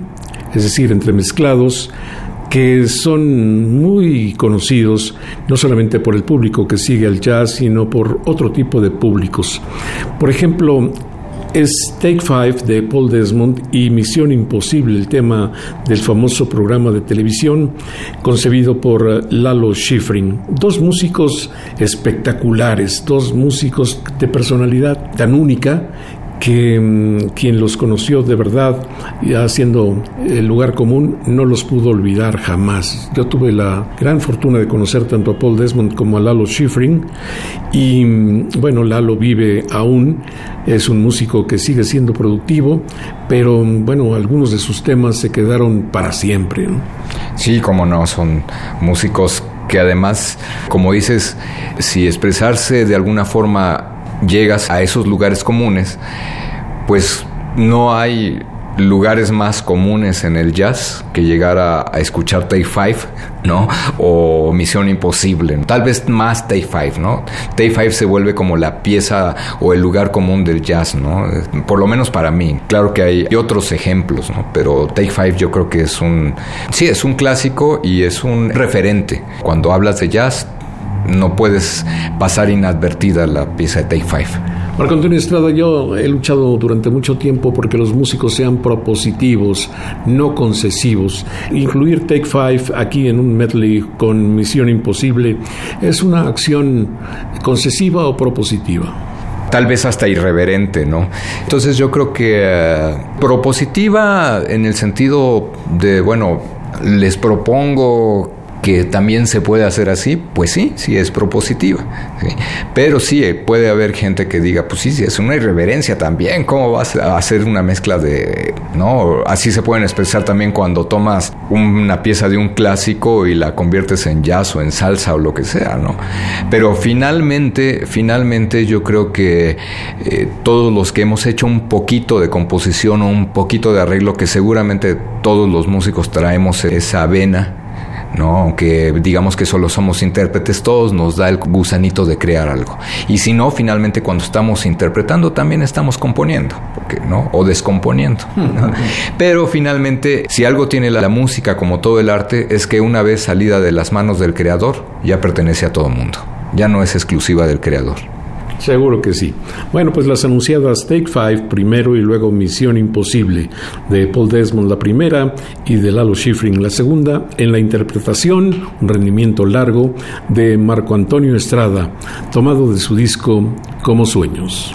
es decir, entremezclados, que son muy conocidos no solamente por el público que sigue el jazz, sino por otro tipo de públicos. Por ejemplo, es Take Five de Paul Desmond y Misión Imposible, el tema del famoso programa de televisión concebido por Lalo Schifrin. Dos músicos espectaculares, dos músicos de personalidad tan única que mm, quien los conoció de verdad, ya siendo el lugar común, no los pudo olvidar jamás. Yo tuve la gran fortuna de conocer tanto a Paul Desmond como a Lalo Schifrin y mm, bueno, Lalo vive aún, es un músico que sigue siendo productivo, pero mm, bueno, algunos de sus temas se quedaron para siempre. Sí, como no, son músicos que además, como dices, si expresarse de alguna forma llegas a esos lugares comunes, pues no hay lugares más comunes en el jazz que llegar a, escuchar Take Five, ¿no? O Misión Imposible. Tal vez más Take Five, ¿no? Take Five se vuelve como la pieza o el lugar común del jazz, ¿no? Por lo menos para mí. Claro que hay otros ejemplos, ¿no? Pero Take Five yo creo que es un... Sí, es un clásico y es un referente. Cuando hablas de jazz, no puedes pasar inadvertida la pieza de Take Five. Marco Antonio Estrada, yo he luchado durante mucho tiempo porque los músicos sean propositivos, no concesivos. Incluir Take Five aquí en un medley con Misión Imposible es una acción concesiva o propositiva tal vez hasta irreverente, ¿no? Entonces yo creo que eh, propositiva en el sentido de, bueno, les propongo que también se puede hacer así, pues sí, sí es propositiva. Pero sí eh, puede haber gente que diga, pues sí, sí, es una irreverencia también, ¿cómo vas a hacer una mezcla de... no? Así se pueden expresar también cuando tomas una pieza de un clásico y la conviertes en jazz o en salsa o lo que sea, ¿no? Pero finalmente, finalmente yo creo que eh, todos los que hemos hecho un poquito de composición o un poquito de arreglo, que seguramente todos los músicos traemos esa vena, ¿no? Aunque digamos que solo somos intérpretes, todos nos da el gusanito de crear algo. Y si no, finalmente cuando estamos interpretando también estamos componiendo, ¿no? O descomponiendo. Pero finalmente, si algo tiene la, la, música como todo el arte, es que una vez salida de las manos del creador, ya pertenece a todo el mundo. Ya no es exclusiva del creador. Seguro que sí. Bueno, pues las anunciadas Take Five primero y luego Misión Imposible de Paul Desmond la primera y de Lalo Schifrin la segunda, en la interpretación, un rendimiento largo de Marco Antonio Estrada, tomado de su disco Como Sueños.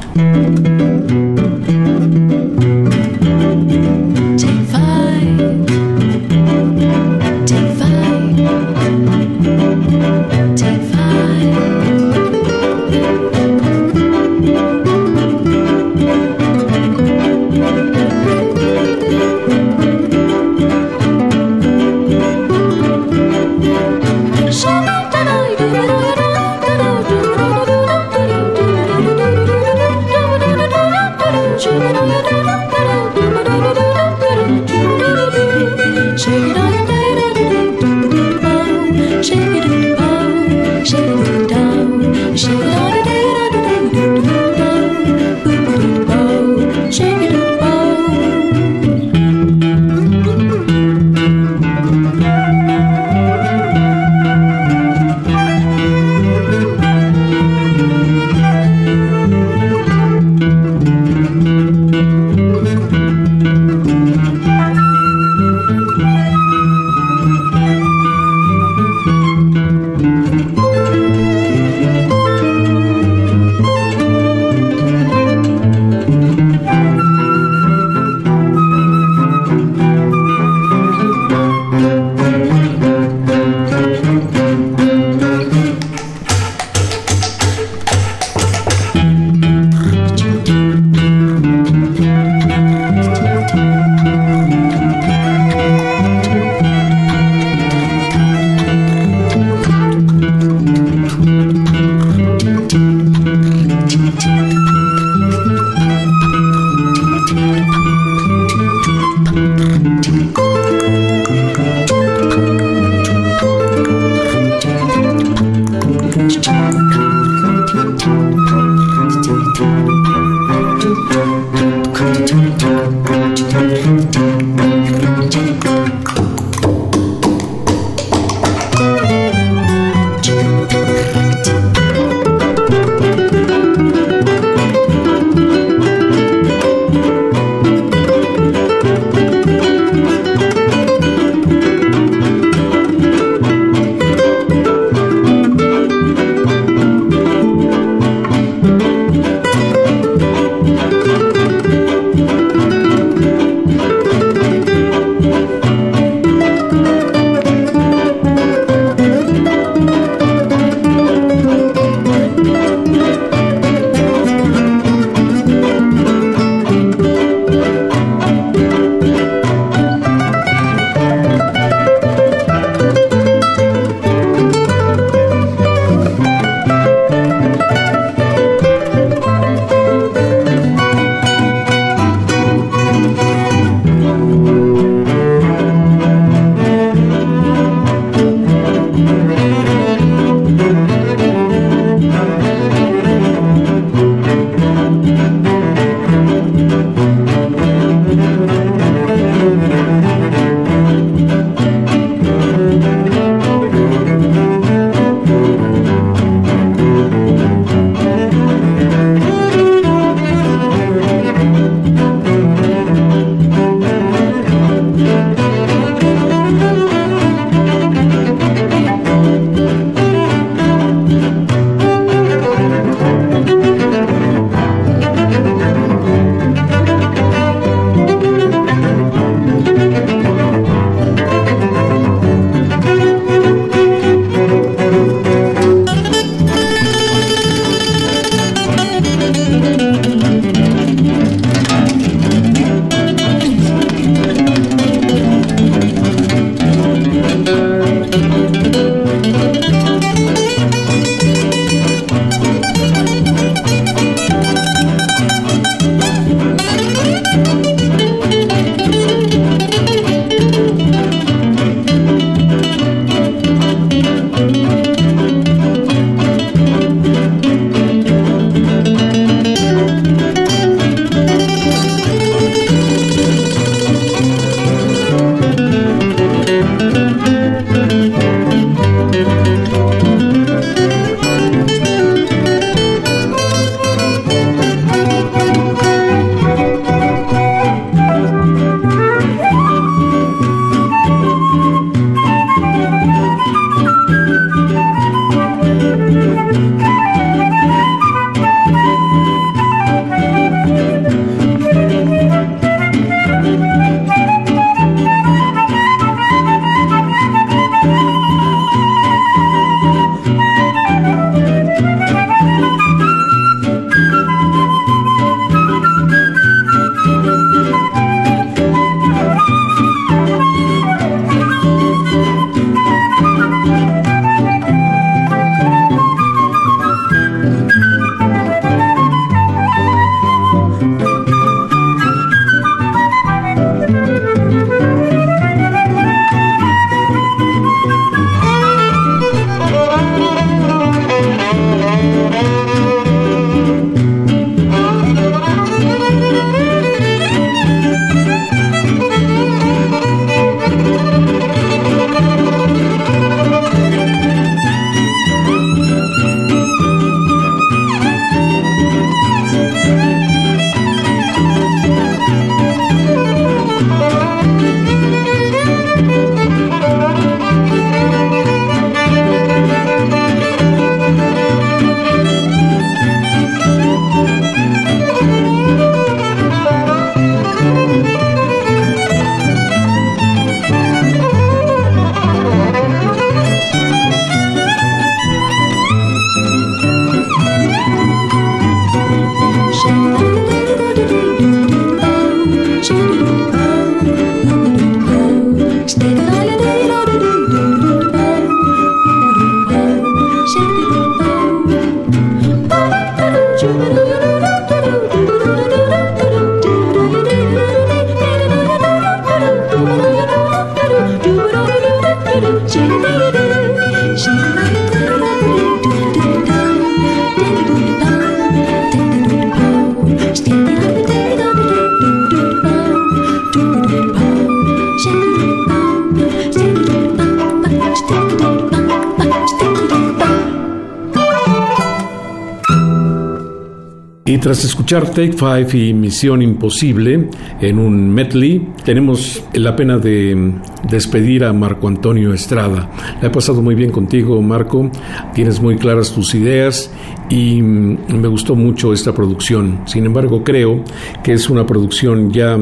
Escuchar Take Five y Misión Imposible en un medley, tenemos la pena de despedir a Marco Antonio Estrada. Le he pasado muy bien contigo, Marco. Tienes muy claras tus ideas y me gustó mucho esta producción. Sin embargo, creo que es una producción ya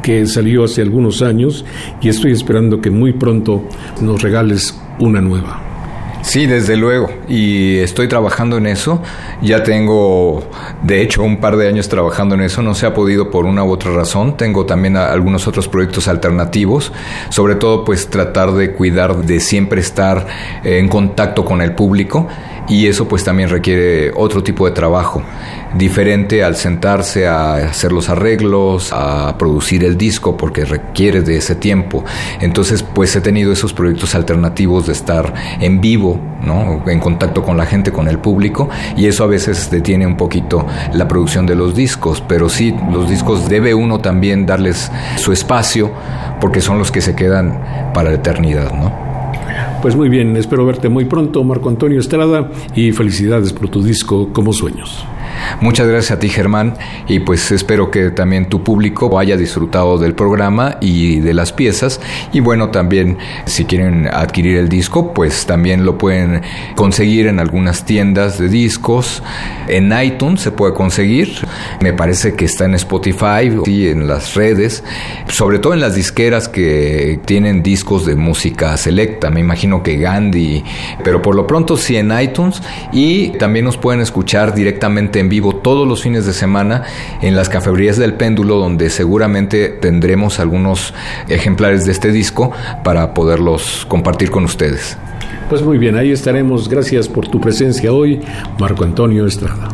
que salió hace algunos años y estoy esperando que muy pronto nos regales una nueva. Sí, desde luego. Y estoy trabajando en eso. Ya tengo, de hecho, un par de años trabajando en eso. No se ha podido por una u otra razón. Tengo también algunos otros proyectos alternativos. Sobre todo, pues tratar de cuidar de siempre estar en contacto con el público. Y eso pues también requiere otro tipo de trabajo diferente al sentarse a hacer los arreglos, a producir el disco, porque requiere de ese tiempo. Entonces, pues he tenido esos proyectos alternativos de estar en vivo, ¿no? En contacto con la gente, con el público, y eso a veces detiene un poquito la producción de los discos, pero sí, los discos debe uno también darles su espacio, porque son los que se quedan para la eternidad, ¿no? Pues muy bien, espero verte muy pronto, Marco Antonio Estrada, y felicidades por tu disco Como Sueños. Muchas gracias a ti, Germán, y pues espero que también tu público haya disfrutado del programa y de las piezas. Y bueno, también si quieren adquirir el disco, pues también lo pueden conseguir en algunas tiendas de discos. En iTunes se puede conseguir. Me parece que está en Spotify y en las redes, sobre todo en las disqueras que tienen discos de música selecta. Me imagino que Gandhi, pero por lo pronto sí en iTunes y también nos pueden escuchar directamente en vivo todos los fines de semana en las cafebrías del péndulo, donde seguramente tendremos algunos ejemplares de este disco para poderlos compartir con ustedes. Pues muy bien, ahí estaremos. Gracias por tu presencia hoy, Marco Antonio Estrada.